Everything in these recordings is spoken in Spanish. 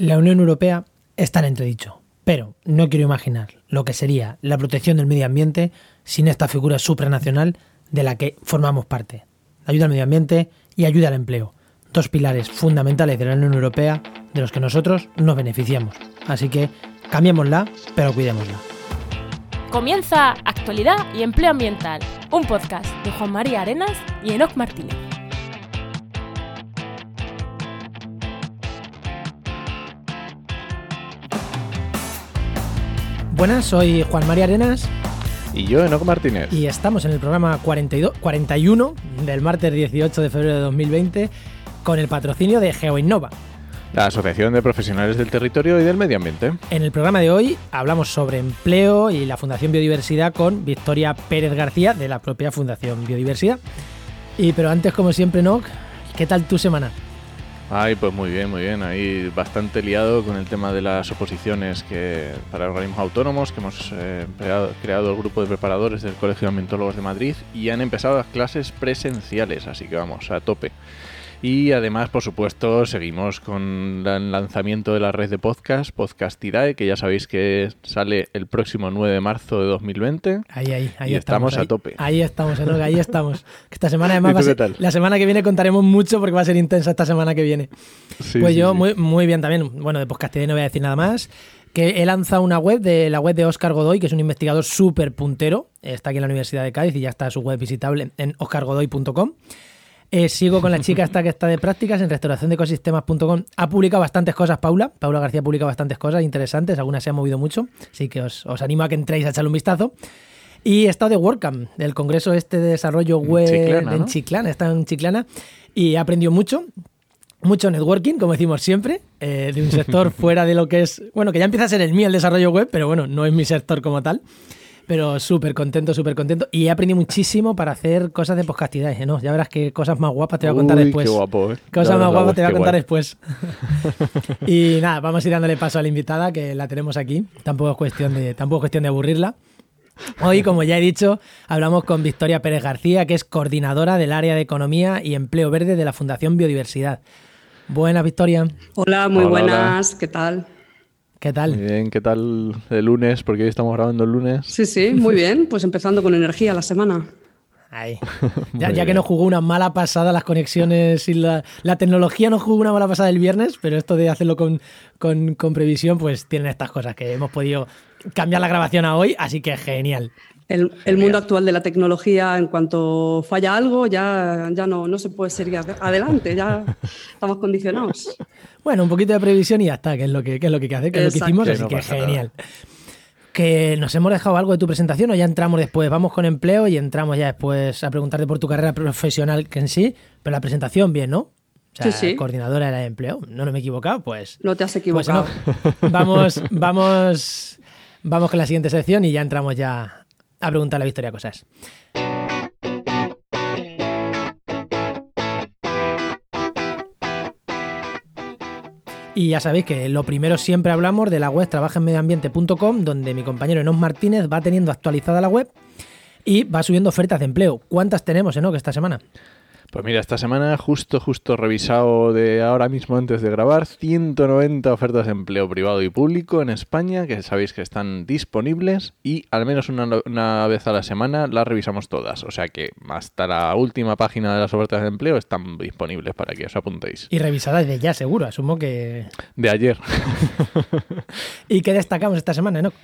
La Unión Europea está en entredicho, pero no quiero imaginar lo que sería la protección del medio ambiente sin esta figura supranacional de la que formamos parte. Ayuda al medio ambiente y ayuda al empleo. Dos pilares fundamentales de la Unión Europea de los que nosotros nos beneficiamos. Así que cambiémosla, pero cuidémosla. Comienza Actualidad y Empleo Ambiental, un podcast de Juan María Arenas y Enoc Martínez. Buenas, soy Juan María Arenas Y yo, Enoc Martínez. y estamos en el programa 42, 41 del martes 18 de febrero de 2020 con el patrocinio de GeoInnova. La Asociación de Profesionales del Territorio y del Medio Ambiente. En el programa de hoy hablamos sobre empleo y la Fundación Biodiversidad con Victoria Pérez García de la propia Fundación Biodiversidad. Y pero antes, como siempre, Noc, ¿qué tal tu semana? Ay, pues muy bien, muy bien. Ahí bastante liado con el tema de las oposiciones que para organismos autónomos que hemos eh, creado, creado el grupo de preparadores del Colegio de Ambientólogos de Madrid y han empezado las clases presenciales, así que vamos a tope. Y además, por supuesto, seguimos con el lanzamiento de la red de podcast, Podcastidae, que ya sabéis que sale el próximo 9 de marzo de 2020. Ahí, ahí, ahí Y estamos a ahí- tope. Ahí estamos, Enoc, ahí estamos. Esta semana además ¿Y tú va a qué ser- tal? la semana que viene contaremos mucho porque va a ser intensa esta semana que viene. Sí, pues sí, yo sí. Muy, muy bien también. Bueno, de podcast no voy a decir nada más. Que he lanzado una web de la web de Oscar Godoy, que es un investigador súper puntero. Está aquí en la Universidad de Cádiz y ya está su web visitable en oscargodoy.com. Eh, sigo con la chica esta que está de prácticas en restauraciondeecosistemas.com. Ha publicado bastantes cosas, Paula. Paula García publica bastantes cosas interesantes. Algunas se han movido mucho. Así que os, os animo a que entréis a echarle un vistazo. Y he estado de WordCamp, del congreso este de desarrollo web Chiclana, en ¿no? Chiclana. Está en Chiclana. Y he aprendido mucho. Mucho networking, como decimos siempre, eh, de un sector fuera de lo que es. Bueno, que ya empieza a ser el mío el desarrollo web, pero bueno, no es mi sector como tal. Pero súper contento, súper contento. Y he aprendido muchísimo para hacer cosas de podcastidad. ¿eh? ¿no? Ya verás qué cosas más guapas te voy a contar Uy, después. Qué guapo, ¿eh? Cosas Ya más guapas te voy a contar guay. después. y nada, vamos a ir dándole paso a la invitada, que la tenemos aquí. Tampoco es cuestión de, tampoco es cuestión de aburrirla. Hoy, como ya he dicho, hablamos con Victoria Pérez García, que es coordinadora del área de Economía y Empleo Verde de la Fundación Biodiversidad. Buenas, Victoria. Hola, muy Hola, hola. buenas, ¿qué tal? ¿Qué Muy tal? bien, ¿qué tal el lunes? Porque hoy estamos grabando el lunes. Sí, sí, muy bien, pues empezando con energía la semana. Ahí. Ya, Muy ya que nos jugó una mala pasada las conexiones y la, la tecnología nos jugó una mala pasada el viernes, pero esto de hacerlo con, con, con previsión, pues tienen estas cosas que hemos podido cambiar la grabación a hoy, así que genial. El, el mundo actual de la tecnología, en cuanto falla algo, ya, ya no, no se puede seguir ade- adelante, ya estamos condicionados. Bueno, un poquito de previsión y ya está, que es lo que, que es lo que hay que hacer, que es lo que hicimos, Que así no que genial. Que nos hemos dejado algo de tu presentación o ya entramos después, vamos con empleo y entramos ya después a preguntarte por tu carrera profesional que en sí, pero la presentación bien, ¿no? O sea, Sí, sí. coordinadora de empleo, no, no me he equivocado, pues... No te has Pues equivocado. no. Vamos, vamos, vamos con la siguiente sección y ya entramos ya a preguntarle a Victoria cosas. Y ya sabéis que lo primero siempre hablamos de la web trabajaenmedioambiente.com, donde mi compañero Enos Martínez va teniendo actualizada la web y va subiendo ofertas de empleo. ¿Cuántas tenemos, Enoch, esta semana? Pues mira, esta semana justo, justo revisado de ahora mismo antes de grabar, 190 ofertas de empleo privado y público en España, que sabéis que están disponibles y al menos una, una vez a la semana las revisamos todas. O sea que hasta la última página de las ofertas de empleo están disponibles para que os apuntéis. Y revisada desde ya, seguro, asumo que... De ayer. ¿Y qué destacamos esta semana, Enoch?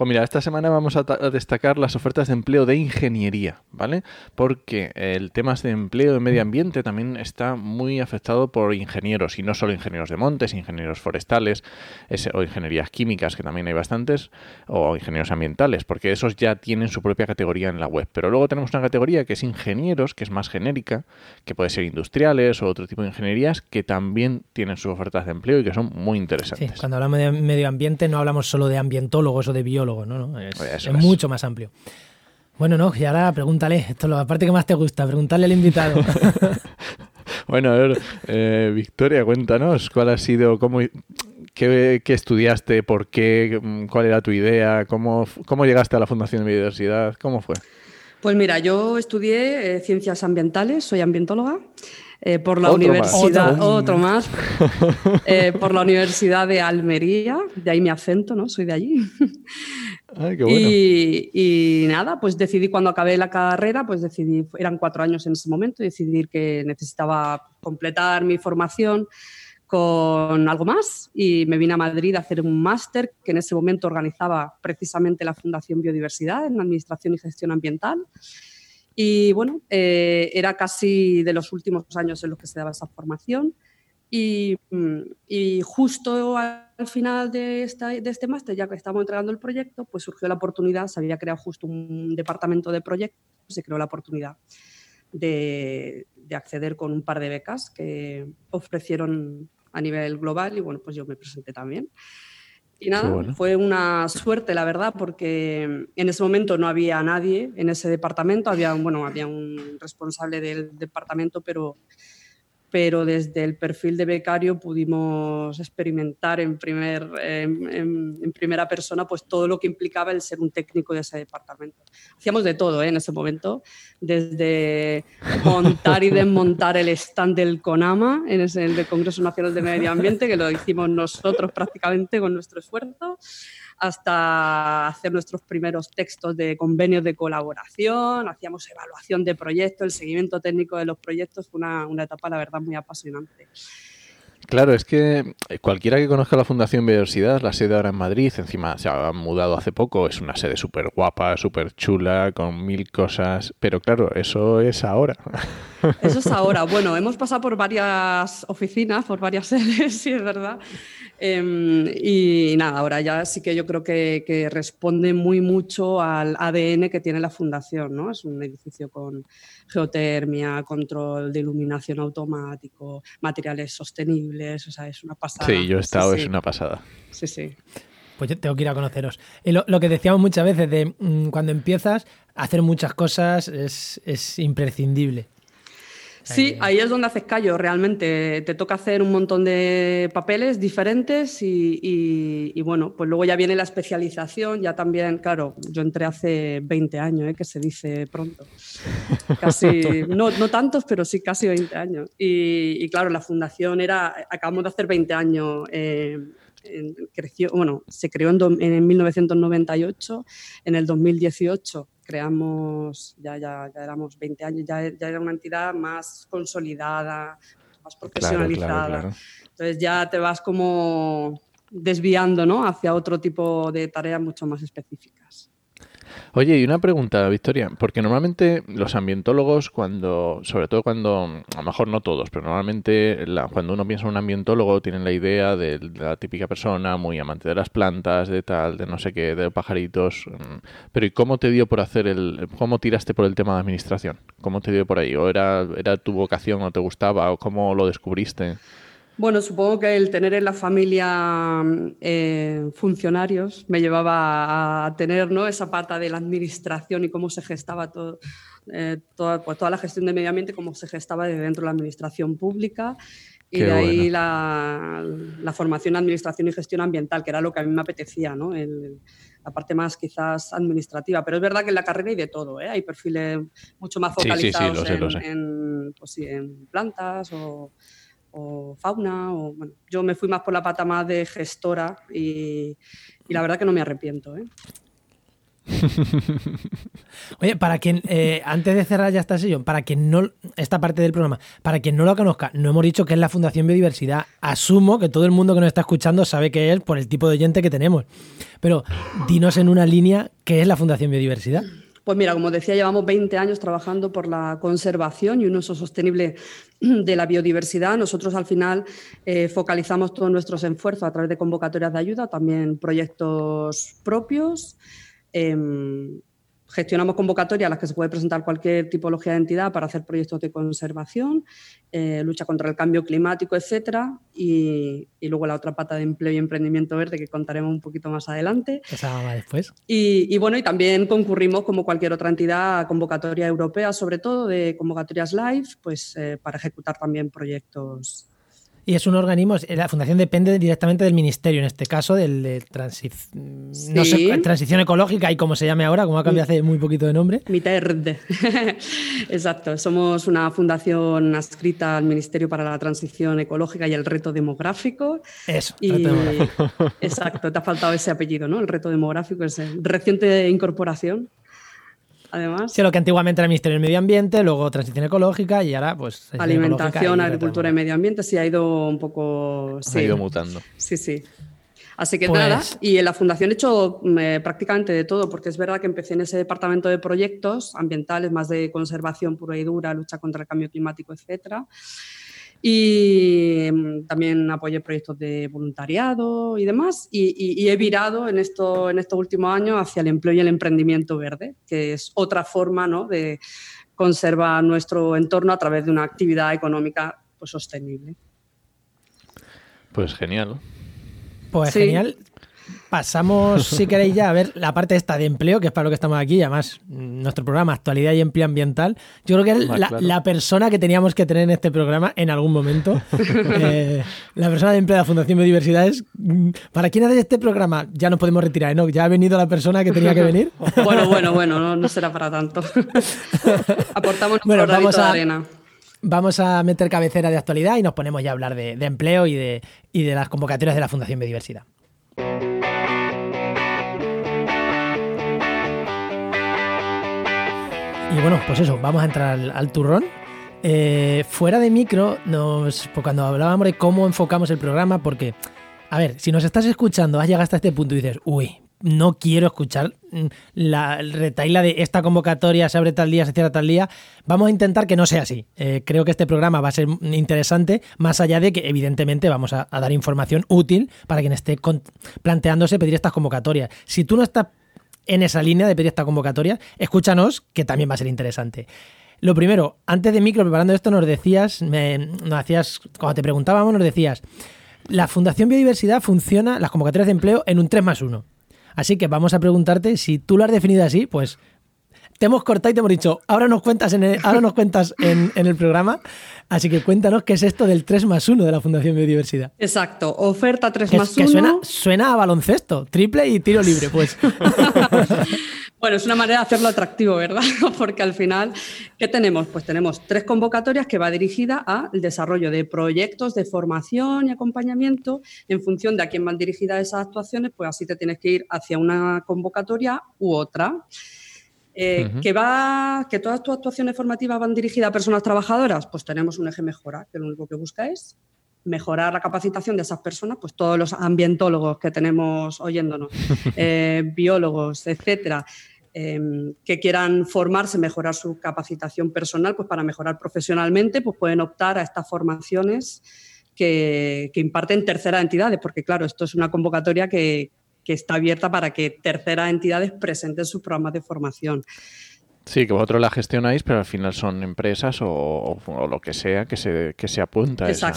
Pues mira, esta semana vamos a, ta- a destacar las ofertas de empleo de ingeniería, ¿vale? Porque el tema de empleo de medio ambiente también está muy afectado por ingenieros, y no solo ingenieros de montes, ingenieros forestales, ese- o ingenierías químicas, que también hay bastantes, o ingenieros ambientales, porque esos ya tienen su propia categoría en la web. Pero luego tenemos una categoría que es ingenieros, que es más genérica, que puede ser industriales o otro tipo de ingenierías, que también tienen sus ofertas de empleo y que son muy Sí, interesantes. cuando hablamos de medio ambiente no hablamos solo de ambientólogos o de biólogos, no, no, es, Eso es es. mucho más amplio. Bueno, no, y ahora pregúntale, esto es la parte que más te gusta, preguntarle al invitado. Bueno, a ver, eh, Victoria, cuéntanos cuál ha sido, cómo, qué, qué estudiaste, por qué, cuál era tu idea, cómo, cómo llegaste a la Fundación de Biodiversidad, cómo fue. Pues mira, yo estudié eh, ciencias ambientales, soy ambientóloga. Eh, por la Otro universidad, más. otro más, eh, por la Universidad de Almería, de ahí mi acento, ¿no? Soy de allí. Ay, qué bueno. Y, y nada, pues decidí cuando acabé la carrera, pues decidí, eran cuatro años en ese momento, decidir que necesitaba completar mi formación con algo más y me vine a Madrid a hacer un máster que en ese momento organizaba precisamente la Fundación Biodiversidad en Administración y Gestión Ambiental. Y bueno, eh, era casi de los últimos años en los que se daba esa formación. Y, mm, justo al final de este máster, ya que estábamos entregando el proyecto, pues surgió la oportunidad, se había creado justo un departamento de proyectos, se creó la oportunidad de, de acceder con un par de becas que ofrecieron a nivel global y bueno, pues yo me presenté también. Y nada, bueno. fue una suerte, la verdad, porque en ese momento no había nadie en ese departamento, había, bueno, había un responsable del departamento, pero, pero desde el perfil de becario pudimos experimentar en, primer, en, en- en primera persona pues todo lo que implicaba el ser un técnico de ese departamento. Hacíamos de todo ¿eh? en ese momento, desde montar y desmontar el stand del CONAMA, en ese, el Congreso Nacional de Medio Ambiente, que lo hicimos nosotros prácticamente con nuestro esfuerzo, hasta hacer nuestros primeros textos de convenios de colaboración, hacíamos evaluación de proyectos, el seguimiento técnico de los proyectos, fue una, una etapa, la verdad, muy apasionante. Claro, es que eh, cualquiera que conozca la Fundación Biodiversidad, la sede ahora en Madrid, encima se ha mudado hace poco, es una sede súper guapa, súper chula, con mil cosas, pero claro, eso es ahora. Eso es ahora. Bueno, hemos pasado por varias oficinas, por varias sedes, sí, es verdad. Em, y nada, ahora ya sí que yo creo que, que responde muy mucho al ADN que tiene la fundación, ¿no? Es un edificio con geotermia, control de iluminación automático, materiales sostenibles, o sea, es una pasada. Sí, yo he estado, sí, es una pasada. Sí, sí. Pues yo tengo que ir a conoceros. Y lo, lo que decíamos muchas veces de mm, cuando empiezas a hacer muchas cosas es, es imprescindible. Sí, ahí es donde haces callo, realmente. Te toca hacer un montón de papeles diferentes y, y- y bueno, pues luego ya viene la especialización, ya también, claro, yo entré hace 20 años, ¿eh? que se dice pronto. Casi, no, no tantos, pero sí casi 20 años. Y, y claro, la fundación era, acabamos de hacer 20 años. eh, en- creció, bueno, se creó en, do- en 1998, en el 2018 creamos, ya, ya, ya éramos 20 años, ya, ya era una entidad más consolidada, más Claro, profesionalizada. claro, claro. Entonces ya te vas como desviando ¿no? hacia otro tipo de tareas mucho más específicas. Oye, y una pregunta, Victoria, porque normalmente los ambientólogos, cuando, sobre todo cuando, a lo mejor no todos, pero normalmente cuando uno piensa en un ambientólogo tienen la idea de la típica persona muy amante de las plantas, de tal, de no sé qué, de pajaritos. mm, Pero ¿y cómo te dio por hacer el, cómo tiraste por el tema de administración? ¿Cómo te dio por ahí? ¿O era, era tu vocación o te gustaba? ¿O cómo lo descubriste? Bueno, supongo que el tener en la familia eh, funcionarios me llevaba a tener ¿no? esa pata de la administración y cómo se gestaba todo, eh, toda, pues, toda la gestión de medio ambiente, cómo se gestaba desde dentro de la administración pública. Y Qué de ahí bueno. la, la formación administración y gestión ambiental, que era lo que a mí me apetecía, ¿no? El- la parte más quizás administrativa. Pero es verdad que en la carrera hay de todo, ¿eh? hay perfiles mucho más Sí, sí, sí, focalizados lo sé, en, en, pues sí, en plantas o, o fauna. O, bueno, yo me fui más por la pata más de gestora y, la verdad que no me arrepiento. ¿eh? Oye, para quien, eh, antes de cerrar ya esta sesión, para quien no, esta parte del programa, para quien no lo conozca, no hemos dicho que es la Fundación Biodiversidad. Asumo que todo el mundo que nos está escuchando sabe qué es por el tipo de oyente que tenemos. Pero dinos en una línea qué es la Fundación Biodiversidad. Pues mira, como decía, llevamos 20 años trabajando por la conservación y un uso sostenible de la biodiversidad. Nosotros al final eh, focalizamos todos nuestros esfuerzos a través de convocatorias de ayuda, también proyectos propios. Em, gestionamos convocatorias a las que se puede presentar cualquier tipología de entidad para hacer proyectos de conservación, eh, lucha contra el cambio climático, etcétera, y, y luego la otra pata de empleo y emprendimiento verde que contaremos un poquito más adelante. Esa va después. Y, y bueno, y también concurrimos, como cualquier otra entidad, a convocatoria europea, sobre todo de convocatorias live, pues eh, para ejecutar también proyectos. Y es un organismo, la fundación depende directamente del ministerio, en este caso, del de no sé, transición ecológica y como se llame ahora, como ha cambiado hace muy poquito de nombre. MITERD. Exacto, somos una fundación adscrita al Ministerio para la Transición Ecológica y el Reto Demográfico. Eso, reto demográfico. Exacto, te ha faltado ese apellido, ¿no? El Reto Demográfico, es reciente incorporación además. Sí, lo que antiguamente era el Ministerio del Medio Ambiente, luego Transición Ecológica y ahora pues... Alimentación, Agricultura y Medio Ambiente, sí ha ido un poco... Ha ido mutando. Sí, sí. Así que nada, pues y en la fundación he hecho mm, eh, prácticamente de todo, porque es verdad que empecé en ese departamento de proyectos ambientales, más de conservación pura y dura, lucha contra el cambio climático, etcétera. Y mm, también apoyé proyectos de voluntariado y demás. Y, he virado en, esto, en estos últimos años hacia el empleo y el emprendimiento verde, que es otra forma ¿no? de conservar nuestro entorno a través de una actividad económica pues, sostenible. Pues genial. Pues genial. Pasamos, si queréis, ya a ver la parte esta de empleo, que es para lo que estamos aquí, además nuestro programa Actualidad y Empleo Ambiental. Yo creo que es la, persona que teníamos que tener en este programa en algún momento. Eh, la persona de empleo de la Fundación Biodiversidades. Mm, ¿Para quién hace este programa? Ya nos podemos retirar, ¿no? Ya ha venido la persona que tenía que venir. bueno, bueno, bueno, no, será para tanto. Aportamos un bueno, vamos a, de arena. Vamos a meter cabecera de actualidad y nos ponemos ya a hablar de, empleo y de, y de las convocatorias de la Fundación Biodiversidad. Y bueno, pues eso, vamos a entrar al, turrón. Eh, fuera de micro, nos, pues cuando hablábamos de cómo enfocamos el programa, porque, a ver, si nos estás escuchando, has llegado hasta este punto y dices, uy, no quiero escuchar mm, la retaila de esta convocatoria se abre tal día, se cierra tal día. Vamos a intentar que no sea así. Eh, creo que este programa va a ser interesante, más allá de que evidentemente vamos a, dar información útil para quien esté planteándose pedir estas convocatorias. Si tú no estás en esa línea de pedir esta convocatoria, escúchanos, que también va a ser interesante. Lo primero, antes de micro, preparando esto, nos decías, nos hacías, cuando te preguntábamos, nos decías, la Fundación Biodiversidad funciona, las convocatorias de empleo, en un 3 más 1. Así que vamos a preguntarte si tú lo has definido así, pues te hemos cortado y te hemos dicho, ahora nos cuentas en el, ahora nos cuentas en, el programa, así que cuéntanos qué es esto del 3 más 1 de la Fundación Biodiversidad. Exacto, oferta 3 más 1. Que suena, suena a baloncesto, triple y tiro libre, pues. bueno, es una manera de hacerlo atractivo, ¿verdad? Porque al final, ¿qué tenemos? Pues tenemos tres convocatorias que va dirigida al desarrollo de proyectos de formación y acompañamiento en función de a quién van dirigidas esas actuaciones, pues así te tienes que ir hacia una convocatoria u otra. Eh, que, va, que todas tus actuaciones formativas van dirigidas a personas trabajadoras, pues tenemos un eje mejora, que lo único que busca es mejorar la capacitación de esas personas, pues todos los ambientólogos que tenemos oyéndonos, eh, biólogos, etcétera, em, que quieran formarse, mejorar su capacitación personal, pues para mejorar profesionalmente, pues pueden optar a estas formaciones que, que imparten terceras entidades, porque claro, esto es una convocatoria que, que está abierta para que terceras entidades presenten sus programas de formación. Sí, que vosotros la gestionáis, pero al final son empresas o, lo que sea que se, que se apunta a esa,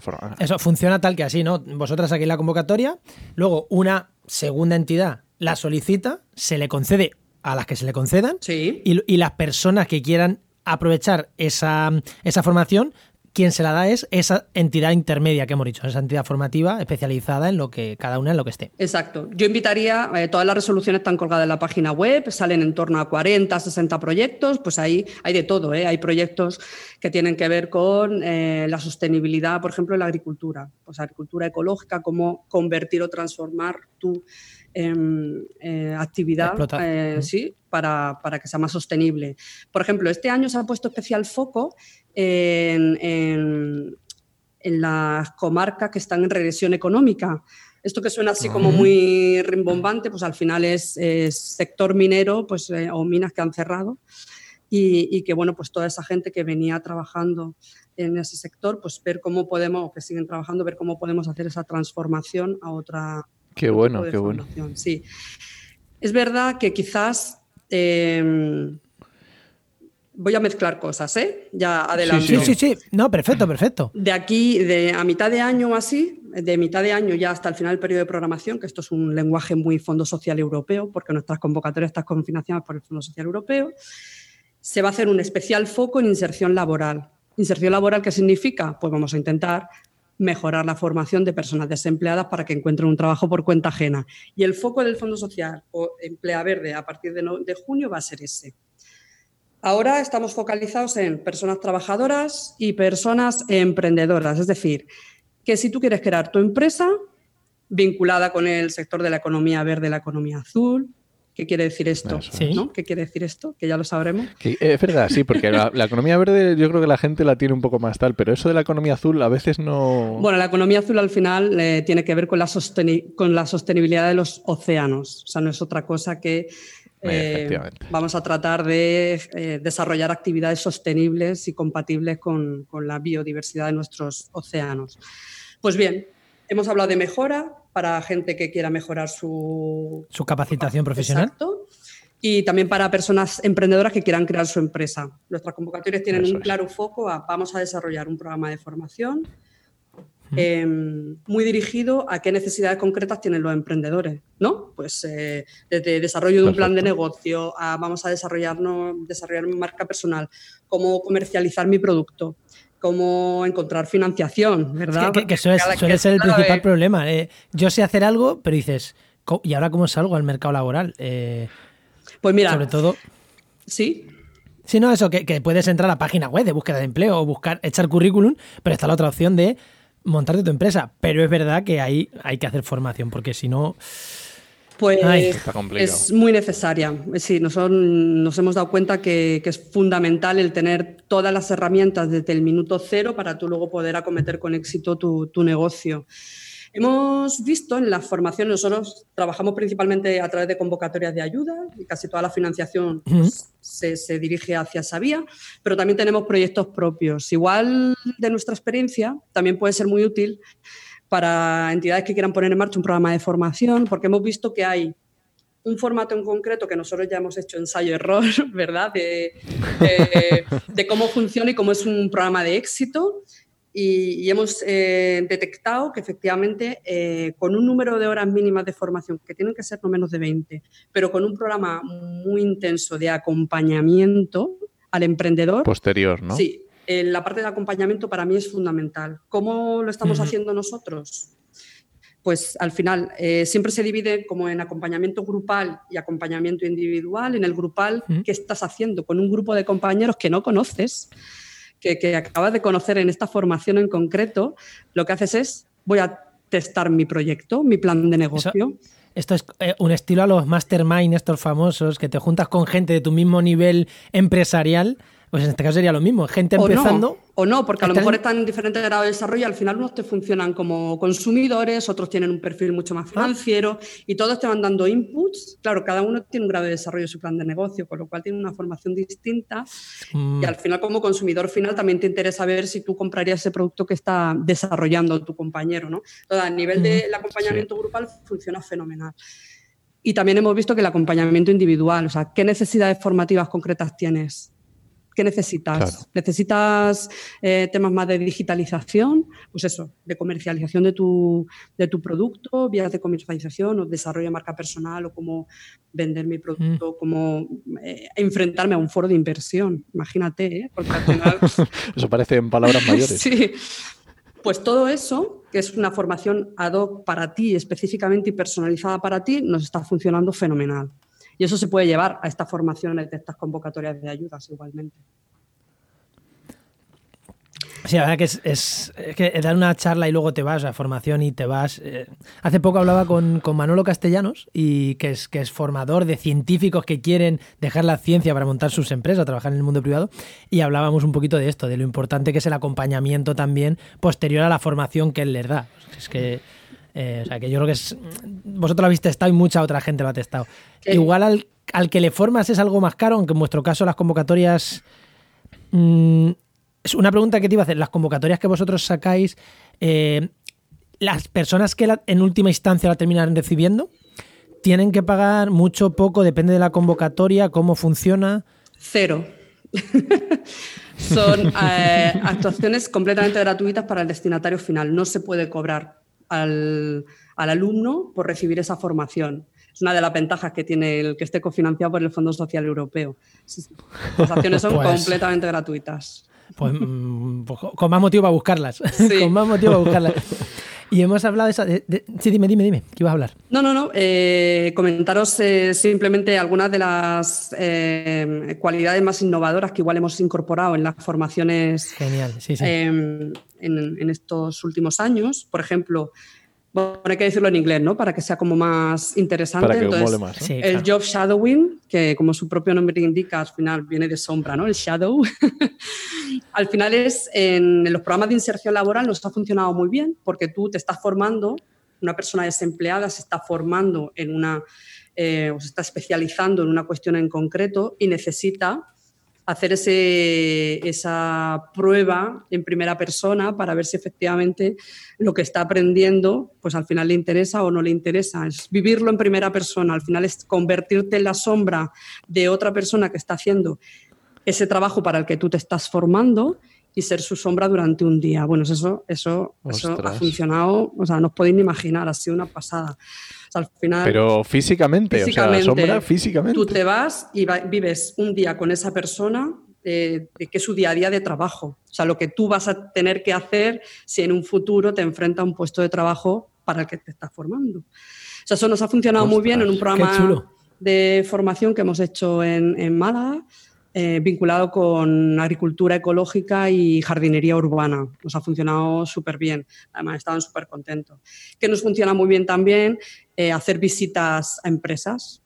forma. Eso funciona tal que así, ¿no? Vosotras aquí la convocatoria, luego una segunda entidad la solicita, se le concede a las que se le concedan sí. y, y, las personas que quieran aprovechar esa, esa formación quien se la da es esa entidad intermedia que hemos dicho, esa entidad formativa especializada en lo que cada una en lo que esté. Exacto. Yo invitaría, eh, todas las resoluciones están colgadas en la página web, salen en torno a 40, 60 proyectos, pues ahí hay de todo, ¿eh? hay proyectos que tienen que ver con eh, la sostenibilidad, por ejemplo, en la agricultura, pues agricultura ecológica, cómo convertir o transformar tu em, actividad sí, para, para, que sea más sostenible. Por ejemplo, este año se ha puesto especial foco en, las comarcas que están en regresión económica. Esto que suena así como muy rimbombante, pues al final es, sector minero pues, eh, o minas que han cerrado y, que bueno, pues toda esa gente que venía trabajando en ese sector, pues ver cómo podemos, o que siguen trabajando, ver cómo podemos hacer esa transformación a otra. Qué bueno, qué bueno. Sí. Es verdad que quizás eh, voy a mezclar cosas, ¿eh? Ya adelante. Sí, sí, sí, No, perfecto, perfecto. De aquí, de a mitad de año o así, de mitad de año ya hasta el final del periodo de programación, que esto es un lenguaje muy Fondo Social Europeo, porque nuestras convocatorias están confinanciadas por el Fondo Social Europeo, se va a hacer un especial foco en inserción laboral. ¿Inserción laboral qué significa? Pues vamos a intentar mejorar la formación de personas desempleadas para que encuentren un trabajo por cuenta ajena. Y el foco del Fondo Social o Emplea Verde a partir de, de junio va a ser ese. Ahora estamos focalizados en personas trabajadoras y personas emprendedoras, es decir, que si tú quieres crear tu empresa vinculada con el sector de la economía verde, la economía azul, ¿Qué quiere decir esto? ¿Qué quiere decir esto? Que ya lo sabremos. Eh, es verdad, sí, porque la, economía verde yo creo que la gente la tiene un poco más tal, pero eso de la economía azul a veces no... Bueno, la economía azul al final eh, tiene que ver con la, con la sostenibilidad de los océanos. O sea, no es otra cosa que eh, vamos a tratar de desarrollar actividades sostenibles y compatibles con, con, la biodiversidad de nuestros océanos. Pues bien, hemos hablado de mejora, para gente que quiera mejorar su, su capacitación profesional. Exacto. Y también para personas emprendedoras que quieran crear su empresa. Nuestras convocatorias tienen un claro foco a vamos a desarrollar un programa de formación em, muy dirigido a qué necesidades concretas tienen los emprendedores, ¿no? Pues eh, desde desarrollo de un plan de negocio a vamos a desarrollarnos, desarrollar mi marca personal, cómo comercializar mi producto, cómo encontrar financiación, ¿verdad? que, suele, ser el principal problema. Eh. yo sé hacer algo, pero dices, ¿y ahora cómo salgo al mercado laboral? Eh, pues mira, sobre todo... Sí. Sí, no, eso, que, puedes entrar a la página web de búsqueda de empleo o buscar, echar currículum, pero está la otra opción de montarte tu empresa. Pero es verdad que ahí hay que hacer formación, porque si no... Pues es muy necesaria. Sí, nosotros nos hemos dado cuenta que, es fundamental el tener todas las herramientas desde el minuto cero para tú luego poder acometer con éxito tu, negocio. Hemos visto en la formación, nosotros trabajamos principalmente a través de convocatorias de ayuda y casi toda la financiación pues, se, se, dirige hacia esa vía, pero también tenemos proyectos propios. Igual de nuestra experiencia, también puede ser muy útil para entidades que quieran poner en marcha un programa de formación, porque hemos visto que hay un formato en concreto que nosotros ya hemos hecho ensayo-error, ¿verdad? De, cómo funciona y cómo es un programa de éxito. Y, hemos eh, detectado que efectivamente eh, con un número de horas mínimas de formación, que tienen que ser no menos de 20, pero con un programa muy intenso de acompañamiento al emprendedor. Posterior, ¿no? Sí, la parte de acompañamiento para mí es fundamental. ¿Cómo lo estamos haciendo nosotros? Pues al final eh, siempre se divide como en acompañamiento grupal y acompañamiento individual. En el grupal, ¿qué estás haciendo con un grupo de compañeros que no conoces? Que, acabas de conocer en esta formación en concreto, lo que haces es, voy a testar mi proyecto, mi plan de negocio. esto es eh, un estilo a los mastermind, estos famosos, que te juntas con gente de tu mismo nivel empresarial pues en este caso sería lo mismo, gente empezando. o no, porque a lo mejor están en diferentes grados de desarrollo y al final unos te funcionan como consumidores, otros tienen un perfil mucho más financiero y todos te van dando inputs. Claro, cada uno tiene un grado de desarrollo de su plan de negocio, con lo cual tiene una formación distinta. Y al final, como consumidor final, también te interesa ver si tú comprarías ese producto que está desarrollando tu compañero. ¿no? a nivel del acompañamiento grupal funciona fenomenal. Y también hemos visto que el acompañamiento individual, o sea, ¿qué necesidades formativas concretas tienes? ¿Qué necesitas? ¿Necesitas eh, temas más de digitalización? Pues eso, de comercialización de tu, de tu producto, vías de comercialización o desarrollo de marca personal o cómo vender mi producto, mm. cómo eh, enfrentarme a un foro de inversión. Imagínate, ¿eh? Porque al final... eso parece en palabras mayores. sí. Pues todo eso, que es una formación ad hoc para ti, específicamente y personalizada para ti, nos está funcionando fenomenal. Y eso se puede llevar a estas formaciones de estas convocatorias de ayudas igualmente. Sí, la verdad que es, que dar una charla y luego te vas a formación y te vas. Eh, hace poco hablaba con, Manolo Castellanos, y que es, que es formador de científicos que quieren dejar la ciencia para montar sus empresas, trabajar en el mundo privado, y hablábamos un poquito de esto, de lo importante que es el acompañamiento también posterior a la formación que él les da. Es que eh, o sea, que yo creo que es. Vosotros lo habéis testado y mucha otra gente lo ha testado. Igual al, que le formas es algo más caro, aunque en vuestro caso las convocatorias. Mm, es una pregunta que te iba a hacer. Las convocatorias que vosotros sacáis, eh, las personas que en última instancia la terminan recibiendo, ¿tienen que pagar mucho, poco? Depende de la convocatoria, cómo funciona. Cero. Son eh, actuaciones completamente gratuitas para el destinatario final. No se puede cobrar al, alumno por recibir esa formación. Es una de las ventajas que tiene el que esté cofinanciado por el Fondo Social Europeo. Las acciones son pues completamente gratuitas. Pues, mm, pues con más motivo para buscarlas. con más motivo para buscarlas. Y hemos hablado de esa. sí, dime, dime, dime, ¿qué ibas a hablar? No, no, no. Eh, comentaros eh, simplemente algunas de las eh, cualidades más innovadoras que igual hemos incorporado en las formaciones. Genial, sí, sí. En, en, estos últimos años. Por ejemplo, bueno, hay que decirlo en inglés, ¿no? Para que sea como más interesante. Para que Entonces, más. el job shadowing, que como su propio nombre indica, al final viene de sombra, ¿no? El shadow. al final es en, los programas de inserción laboral nos ha funcionado muy bien porque tú te estás formando, una persona desempleada se está formando en una, eh, o se está especializando en una cuestión en concreto y necesita hacer ese, esa prueba en primera persona para ver si efectivamente lo que está aprendiendo, pues al final le interesa o no le interesa. Es vivirlo en primera persona, al final es convertirte en la sombra de otra persona que está haciendo ese trabajo para el que tú te estás formando y ser su sombra durante un día. Bueno, eso, eso, eso ha funcionado, o sea, no os podéis ni imaginar, ha sido una pasada. Pero físicamente, o sea, la sombra físicamente. Tú te vas y vives un día con esa persona eh, que es su día a día de trabajo. O sea, lo que tú vas a tener que hacer si en un futuro te enfrenta a un puesto de trabajo para el que te estás formando. O sea, eso nos ha funcionado muy bien en un programa de formación que hemos hecho en, en Málaga. Eh, vinculado con agricultura ecológica y jardinería urbana. Nos ha funcionado súper bien. Además, estaban súper contentos. Que nos funciona muy bien también eh, hacer visitas a empresas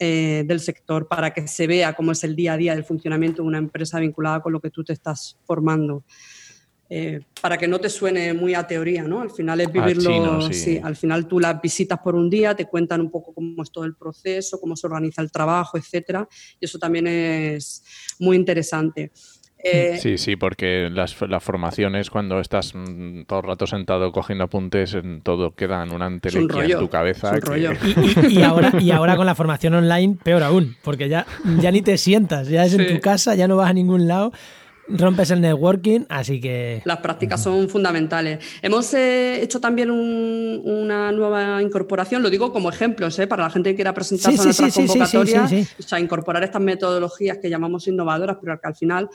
eh, del sector para que se vea cómo es el día a día del funcionamiento de una empresa vinculada con lo que tú te estás formando. Eh, para que no te suene muy a teoría, ¿no? Al final es vivirlo, sí. al final tú las visitas por un día, te cuentan un poco cómo es todo el proceso, cómo se organiza el trabajo, etcétera, y eso también es muy interesante. Eh, sí, sí, porque las, formaciones, cuando estás mm, todo el rato sentado cogiendo apuntes, en todo queda en una entelequia en tu cabeza. Y, ahora, y ahora con la formación online, peor aún, porque ya, ya ni te sientas, ya es en tu casa, ya no vas a ningún lado rompes el networking, así que... Las prácticas son fundamentales. Hemos eh, hecho también una nueva incorporación, lo digo como ejemplos, eh, para la gente que quiera presentarse a nuestras convocatorias, o sea, incorporar estas metodologías que llamamos innovadoras, pero que al final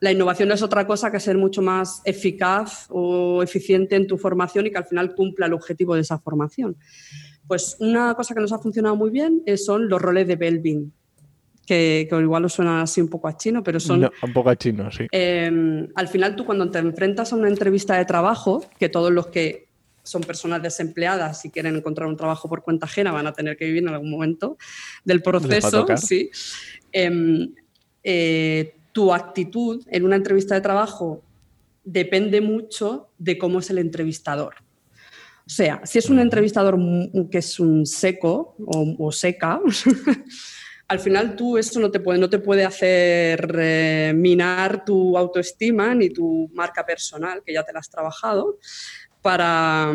la innovación es otra cosa que ser mucho más eficaz o eficiente en tu formación y que al final cumpla el objetivo de esa formación. Pues una cosa que nos ha funcionado muy bien eh, son los roles de Belvin que, igual os suena así un poco a chino, pero son... un poco a chino, sí. Em, al final tú cuando te enfrentas a una entrevista de trabajo, que todos los que son personas desempleadas y quieren encontrar un trabajo por cuenta ajena van a tener que vivir en algún momento del proceso, sí. Em, eh, tu actitud en una entrevista de trabajo depende mucho de cómo es el entrevistador. O sea, si es un entrevistador que es un seco o, o seca, al final tú eso no te puede, no te puede hacer eh, minar tu autoestima ni tu marca personal, que ya te la has trabajado, para,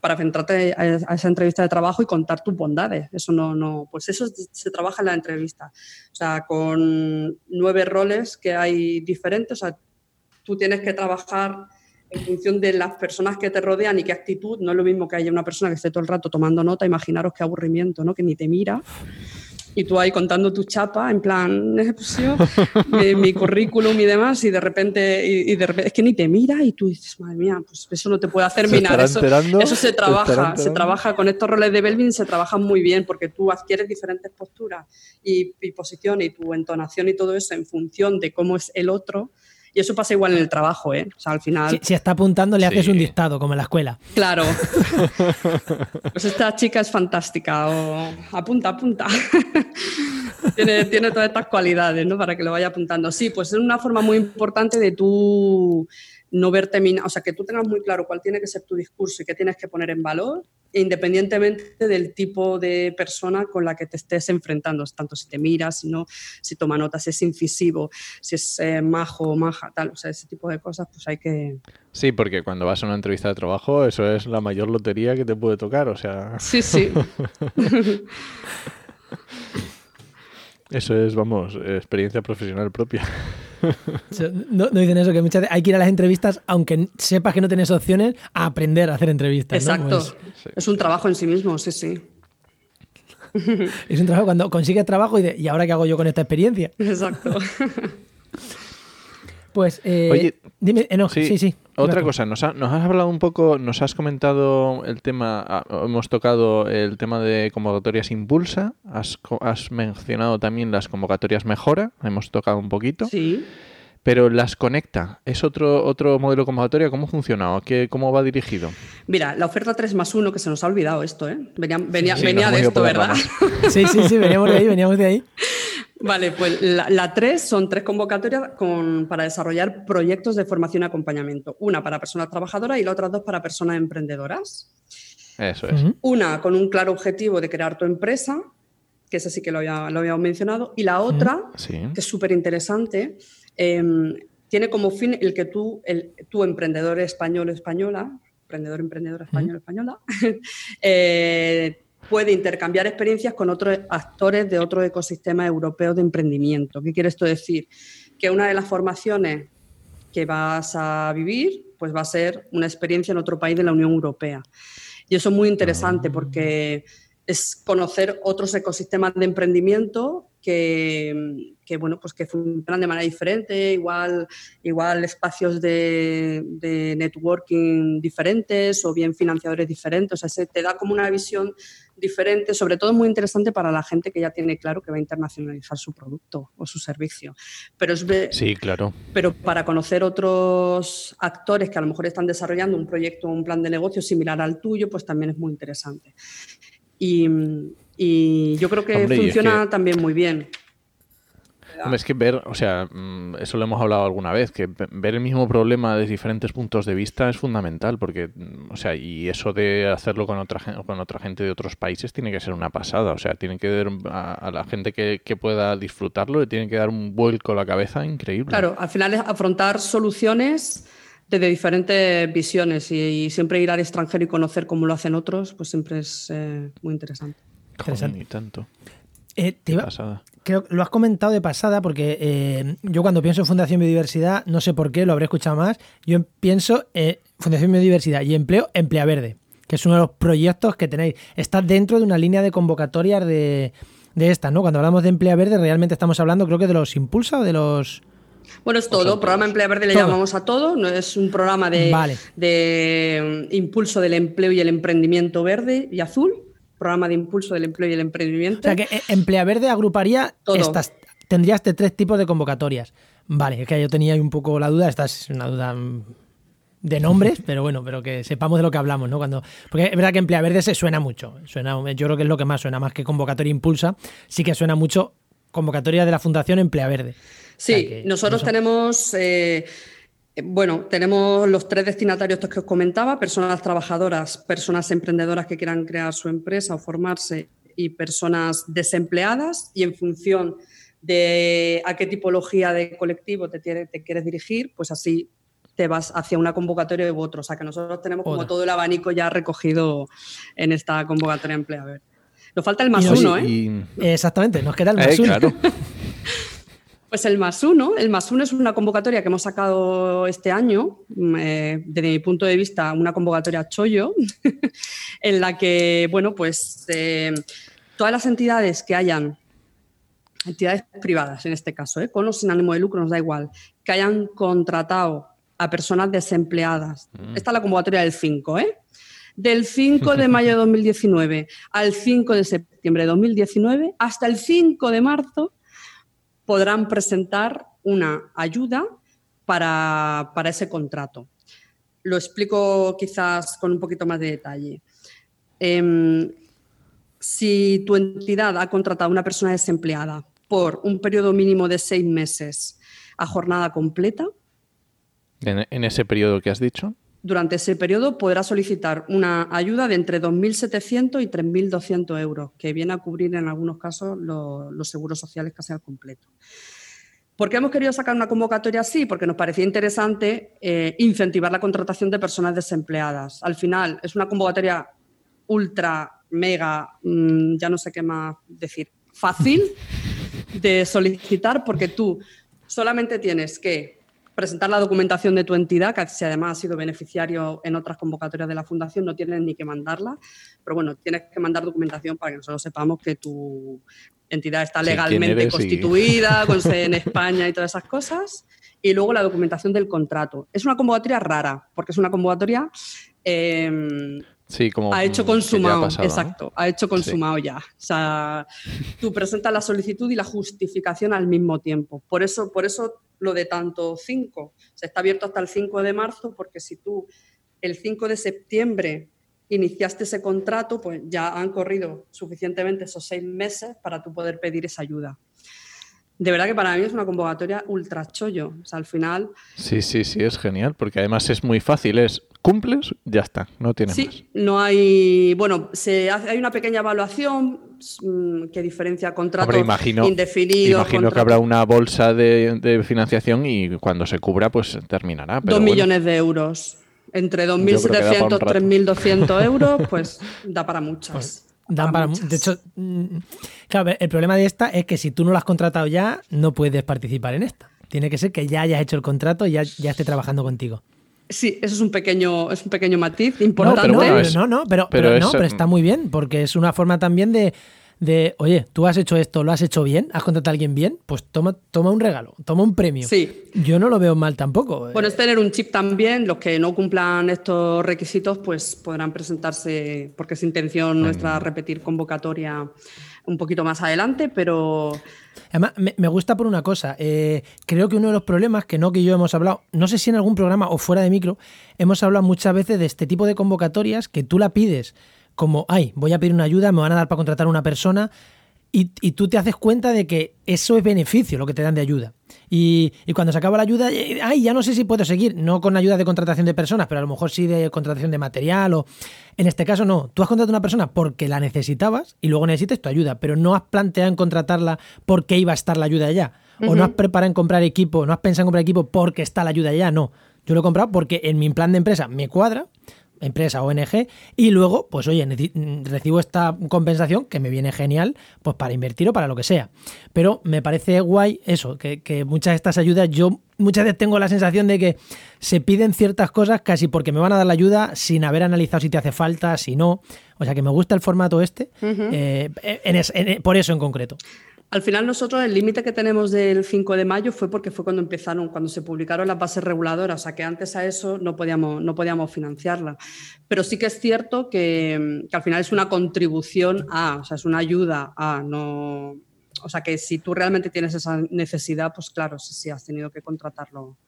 para a, esa entrevista de trabajo y contar tus bondades. Eso no, no, pues eso se trabaja en la entrevista. O sea, con nueve roles que hay diferentes, o sea, tú tienes que trabajar en función de las personas que te rodean y qué actitud. No es lo mismo que haya una persona que esté todo el rato tomando nota, imaginaros qué aburrimiento, ¿no? Que ni te mira y tú ahí contando tu chapa, en plan, pues mi currículum y demás, y de repente, y, de repente, es que ni te mira y tú dices, madre mía, pues eso no te puede hacer minar. Eso, eso, se trabaja, se trabaja con estos roles de Belvin, se trabaja muy bien porque tú adquieres diferentes posturas y, y posiciones y tu entonación y todo eso en función de cómo es el otro y eso pasa igual en el trabajo, ¿eh? O sea, al final... Si, está apuntando, le haces un dictado, como en la escuela. Claro. pues esta chica es fantástica. O apunta, apunta. tiene, tiene todas estas cualidades, ¿no? Para que lo vaya apuntando. Sí, pues es una forma muy importante de tú no ver terminado, o sea, que tú tengas muy claro cuál tiene que ser tu discurso y qué tienes que poner en valor, independientemente del tipo de persona con la que te estés enfrentando, tanto si te miras, si no, si toma notas, si es incisivo, si es eh, majo o maja, tal, o sea, ese tipo de cosas, pues hay que... Sí, porque cuando vas a una entrevista de trabajo, eso es la mayor lotería que te puede tocar, o sea... Sí, sí. eso es, vamos, experiencia profesional propia. No, dicen eso, que muchas veces hay que ir a las entrevistas, aunque sepas que no tienes opciones, a aprender a hacer entrevistas. Exacto. Pues es un trabajo en sí mismo, sí, sí. Es un trabajo cuando consigues trabajo y, ¿y ahora qué hago yo con esta experiencia? Exacto. Pues, eh, Oye, dime, eh, no, sí, sí. Otra cosa, nos, ha- nos has hablado un poco, nos has comentado el tema, ah, hemos tocado el tema de convocatorias Impulsa, has, co- has mencionado también las convocatorias Mejora, hemos tocado un poquito, Sí. pero las Conecta, ¿es otro, otro modelo de convocatoria? ¿Cómo funciona? ¿O qué, ¿Cómo va dirigido? Mira, la oferta 3 más 1, que se nos ha olvidado esto, ¿eh? Venía, venía, Sí, venía de esto, ¿verdad? Sí, sí, sí, veníamos de ahí, veníamos de ahí. Vale, pues la, la 3 son tres convocatorias con- para desarrollar proyectos de formación y acompañamiento. Una para personas trabajadoras y la otra dos para personas emprendedoras. Eso es. Una con un claro objetivo de crear tu empresa, que ese sí que lo, había, lo habíamos mencionado, y la otra, Sí. que es súper interesante, tiene como fin el que tú, el, tú emprendedor español o española, emprendedor, emprendedora español española, eh, puede intercambiar experiencias con otros actores de otro ecosistema europeo de emprendimiento. ¿Qué quiere esto decir? Que una de las formaciones que vas a vivir, pues va a ser una experiencia en otro país de la Unión Europea. Y eso es muy interesante porque es conocer otros ecosistemas de emprendimiento que, que, bueno, pues que funcionan de manera diferente, igual, igual espacios de, de networking diferentes o bien financiadores diferentes. O sea, se te da como una visión diferente, sobre todo muy interesante para la gente que ya tiene claro que va a internacionalizar su producto o su servicio. Pero, es, Sí, claro. pero para conocer otros actores que a lo mejor están desarrollando un proyecto o un plan de negocio similar al tuyo, pues también es muy interesante. Y, y yo creo que Hombre, y es funciona que- también muy bien. Hombre, es que ver, o sea, mm, eso lo hemos hablado alguna vez, que ve- ver el mismo problema desde diferentes puntos de vista es fundamental, porque, mm, o sea, y eso de hacerlo con otra, con otra gente de otros países tiene que ser una pasada, o sea, tiene que dar a, a la gente que, que pueda disfrutarlo, le tiene que dar un vuelco a la cabeza increíble. Claro, al final es afrontar soluciones desde diferentes visiones y, y siempre ir al extranjero y conocer cómo lo hacen otros, pues siempre es eh, muy interesante. Joder, Interesante. y tanto. Eh, te Qué iba- pasada. Creo que lo has comentado de pasada porque eh, yo cuando pienso en Fundación Biodiversidad, no sé por qué, lo habré escuchado más, yo pienso en Fundación Biodiversidad y empleo, Emplea Verde, que es uno de los proyectos que tenéis. Está dentro de una línea de convocatorias de, de estas, ¿no? Cuando hablamos de Emplea Verde, realmente estamos hablando, creo que de los Impulsa o de los... Bueno, es todo. Programa. Emplea Verde le Todo. llamamos a todo. No es un programa de, Vale. de mm, impulso del empleo y el emprendimiento verde y azul. Programa de impulso del empleo y el emprendimiento. O sea que eh, Emplea Verde agruparía Todo. estas... Tendría este tres tipos de convocatorias. Vale, es que yo tenía un poco la duda, esta es una duda mm, de nombres, pero bueno, pero que sepamos de lo que hablamos, ¿no? Cuando, porque es verdad que Emplea Verde se suena mucho, suena, yo creo que es lo que más suena, más que convocatoria impulsa, sí que suena mucho convocatoria de la Fundación Emplea Verde. Sí, O sea que nosotros tenemos, eh, bueno, tenemos los tres destinatarios estos que os comentaba, personas trabajadoras, personas emprendedoras que quieran crear su empresa o formarse y personas desempleadas y en función de a qué tipología de colectivo te, tiene- te quieres dirigir, pues así te vas hacia una convocatoria u otro. O sea que nosotros tenemos como todo el abanico ya recogido en esta convocatoria Emplea Verde. Nos falta el más Y uno, ¿eh? Y- Exactamente, nos queda el eh, más uno. claro. Pues el más uno, el más uno es una convocatoria que hemos sacado este año, mm, eh, desde mi punto de vista, una convocatoria chollo, en la que, bueno, pues eh, todas las entidades que hayan, entidades privadas en este caso, eh, con o sin ánimo de lucro, nos da igual, que hayan contratado a personas desempleadas. Esta es la convocatoria del 5, ¿eh? Del 5 de mayo de 2019 al 5 de septiembre de 2019 hasta el 5 de marzo podrán presentar una ayuda para, para ese contrato. Lo explico quizás con un poquito más de detalle. Em, si tu entidad ha contratado a una persona desempleada por un periodo mínimo de seis meses a jornada completa, En, en ese periodo que has dicho. Durante ese periodo podrá solicitar una ayuda de entre 2.700 y 3.200 euros, que viene a cubrir en algunos casos lo- los seguros sociales casi al completo. ¿Por qué hemos querido sacar una convocatoria así? Porque nos parecía interesante eh, incentivar la contratación de personas desempleadas. Al final es una convocatoria ultra, mega, mm, ya no sé qué más decir, fácil de solicitar porque tú solamente tienes que presentar la documentación de tu entidad, que si además has sido beneficiario en otras convocatorias de la Fundación, no tienes ni que mandarla, pero bueno, tienes que mandar documentación para que nosotros sepamos que tu entidad está legalmente constituida, con sede en España y todas esas cosas. Y luego la documentación del contrato. Es una convocatoria rara, porque es una convocatoria em, Sí, como ha hecho consumado, exacto, ha hecho consumado ya. O sea, tú presentas la solicitud y la justificación al mismo tiempo. Por eso, por eso lo de tanto 5. Se está abierto hasta el 5 de marzo, porque si tú el 5 de septiembre iniciaste ese contrato, pues ya han corrido suficientemente esos seis meses para tú poder pedir esa ayuda de verdad que para mí es una convocatoria ultra chollo. O sea, al final. Sí, sí, sí, es genial, porque además es muy fácil. Es cumples, ya está, no tienes sí, no hay. Bueno, se hay una pequeña evaluación mm, que diferencia contrato imagino, indefinido. Imagino que habrá una bolsa de, financiación y cuando se cubra, pues terminará. Dos millones de euros. Entre 2.700 y 3.200 euros, pues da para muchas. De hecho, mm, claro, el problema de esta es que si tú no lo has contratado ya, no puedes participar en esta. Tiene que ser que ya hayas hecho el contrato y ya, ya esté trabajando contigo. Sí, eso es un pequeño, es un pequeño matiz importante. No, pero, no, no, pero, pero, no, pero está muy bien, porque es una forma también de, de, oye, tú has hecho esto, lo has hecho bien, has contratado a alguien bien, pues toma, toma un regalo, toma un premio. Sí. Yo no lo veo mal tampoco. Bueno, es tener un chip también. Los que no cumplan estos requisitos, pues podrán presentarse, porque es intención nuestra repetir convocatoria un poquito más adelante, pero... Además, me, gusta por una cosa. Eh, creo que uno de los problemas que no que yo hemos hablado, no sé si en algún programa o fuera de micro, hemos hablado muchas veces de este tipo de convocatorias que tú la pides como, ay, voy a pedir una ayuda, me van a dar para contratar a una persona, y, tú te haces cuenta de que eso es beneficio, lo que te dan de ayuda. Y, cuando se acaba la ayuda, eh, ay, ya no sé si puedo seguir, no con ayuda de contratación de personas, pero a lo mejor sí de contratación de material o... En este caso no, tú has contratado a una persona porque la necesitabas y luego necesitas tu ayuda, pero no has planteado en contratarla porque iba a estar la ayuda allá. O no has preparado en comprar equipo, no has pensado en comprar equipo porque está la ayuda allá, no. Yo lo he comprado porque en mi plan de empresa me cuadra, empresa, ONG, y luego, pues oye, recibo esta compensación que me viene genial, pues para invertir o para lo que sea. Pero me parece guay eso, que, muchas de estas ayudas, yo muchas veces tengo la sensación de que se piden ciertas cosas casi porque me van a dar la ayuda sin haber analizado si te hace falta, si no. O sea que me gusta el formato este, eh, por eso en concreto. Al final nosotros el límite que tenemos del 5 de mayo fue porque fue cuando empezaron, cuando se publicaron las bases reguladoras, o sea que antes a eso no podíamos, no podíamos financiarla. Pero sí que es cierto que, al final es una contribución a, o sea, es una ayuda a, no... O sea que si tú realmente tienes esa necesidad, pues claro, sí, sí, has tenido que contratarlo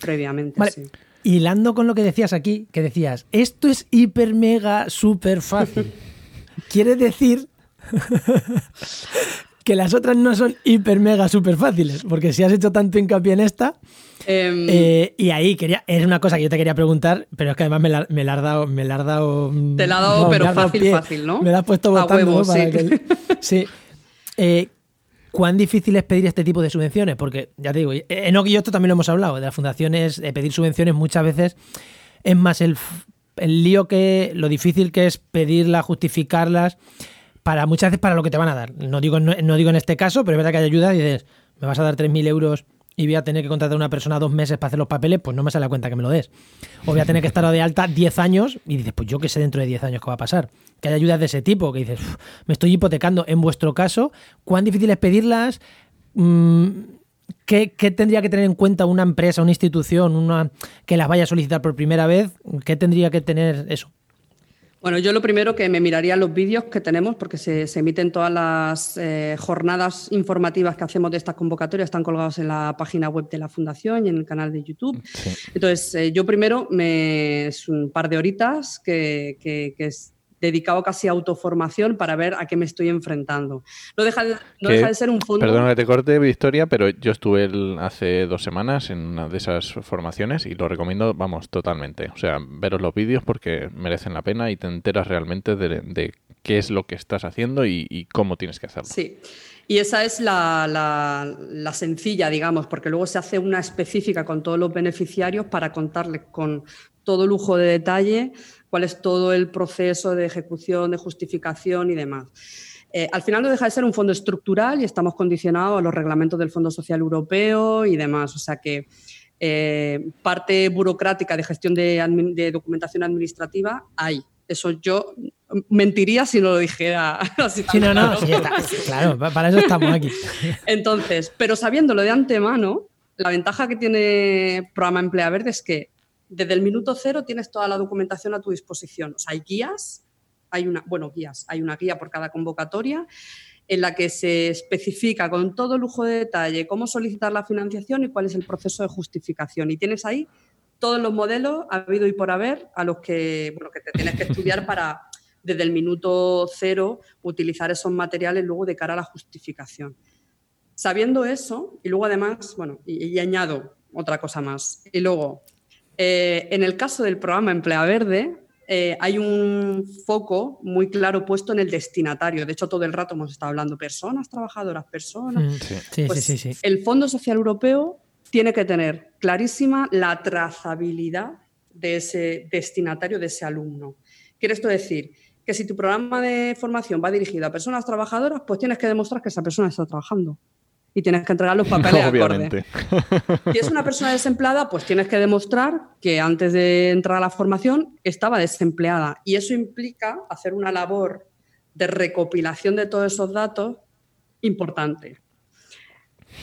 previamente. Sí. Hilando con lo que decías aquí, que decías, esto es hiper, mega, súper fácil. Quiere decir que las otras no son hiper, mega, súper fáciles, porque si has hecho tanto hincapié en esta, em, eh, y ahí quería, es una cosa que yo te quería preguntar, pero es que además me la, me has dado, me la has dado. Te la he dado, pero fácil, fácil, ¿no? Me la has puesto votando, sí. Eh, ¿Cuán difícil es pedir este tipo de subvenciones? Porque, ya te digo, Enoch y yo esto también lo hemos hablado, de las fundaciones, de pedir subvenciones muchas veces es más el, el lío que, lo difícil que es pedirlas, justificarlas para muchas veces para lo que te van a dar. No digo, no, digo en este caso, pero es verdad que hay ayudas y dices, me vas a dar 3.000 euros y voy a tener que contratar a una persona dos meses para hacer los papeles, pues no me sale la cuenta que me lo des. O voy a tener que estar de alta 10 años y dices, pues yo qué sé dentro de 10 años qué va a pasar. Que hay ayudas de ese tipo, que dices, me estoy hipotecando. En vuestro caso, ¿cuán difícil es pedirlas? Mm, ¿Qué, ¿Qué, tendría que tener en cuenta una empresa, una institución, una que las vaya a solicitar por primera vez? ¿Qué tendría que tener eso? Bueno, yo lo primero que me miraría los vídeos que tenemos, porque se, emiten todas las eh, jornadas informativas que hacemos de estas convocatorias, están colgados en la página web de la Fundación y en el canal de YouTube. Entonces, eh, yo primero me, es un par de horitas que, que, que es, dedicado casi a autoformación para ver a qué me estoy enfrentando. No deja de, no deja de ser un fondo. Perdona que te corte, Victoria, pero yo estuve hace dos semanas en una de esas formaciones y lo recomiendo, vamos, totalmente. O sea, veros los vídeos porque merecen la pena y te enteras realmente de, qué es lo que estás haciendo y, cómo tienes que hacerlo. Sí. Y esa es la, la, sencilla, digamos, porque luego se hace una específica con todos los beneficiarios para contarles con todo lujo de detalle cuál es todo el proceso de ejecución, de justificación y demás. Eh, al final no deja de ser un fondo estructural y estamos condicionados a los reglamentos del Fondo Social Europeo y demás. O sea que eh, parte burocrática de gestión de, documentación administrativa hay. Eso yo Mentiría si no lo dijera así. Sí, no, no, sí, está. claro, para eso estamos aquí. Entonces, pero sabiéndolo de antemano, la ventaja que tiene Programa Emplea Verde es que desde el minuto cero tienes toda la documentación a tu disposición. O sea, hay guías, hay una, bueno, guías, hay una guía por cada convocatoria en la que se especifica con todo lujo de detalle cómo solicitar la financiación y cuál es el proceso de justificación. Y tienes ahí todos los modelos ha habido y por haber a los que, bueno, que te tienes que estudiar para desde el minuto cero utilizar esos materiales luego de cara a la justificación. Sabiendo eso, y luego además, bueno, y, añado otra cosa más, y luego, eh, en el caso del programa Emplea Verde, eh, hay un foco muy claro puesto en el destinatario. De hecho, todo el rato hemos estado hablando personas, trabajadoras, personas. Mm, sí, pues sí, sí, El Fondo Social Europeo tiene que tener clarísima la trazabilidad de ese destinatario, de ese alumno. Quiere esto decir que si tu programa de formación va dirigido a personas trabajadoras, pues tienes que demostrar que esa persona está trabajando y tienes que entregar los papeles Obviamente. Si es una persona desempleada, pues tienes que demostrar que antes de entrar a la formación estaba desempleada. Y eso implica hacer una labor de recopilación de todos esos datos importante.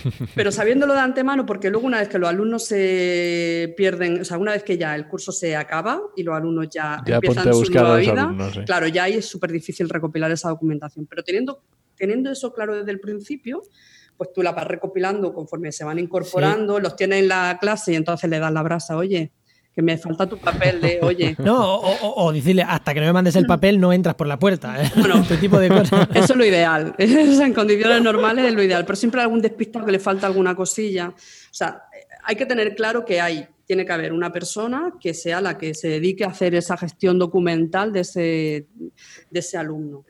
Pero sabiéndolo de antemano, porque luego una vez que los alumnos se pierden, o sea, una vez que ya el curso se acaba y los alumnos ya, empiezan su nueva vida, claro, ya ahí es súper difícil recopilar esa documentación. Pero teniendo, teniendo eso claro desde el principio, pues tú la vas recopilando conforme se van incorporando, los tienes en la clase y entonces le das la brasa, oye, que me falta tu papel de, oye. No, o, decirle, hasta que no me mandes el papel no entras por la puerta. ¿eh? Bueno, este tipo de cosas. Eso es lo ideal. en condiciones normales es lo ideal, pero siempre hay algún despistado que le falta alguna cosilla. O sea, hay que tener claro que hay, tiene que haber una persona que sea la que se dedique a hacer esa gestión documental de ese, de ese alumno.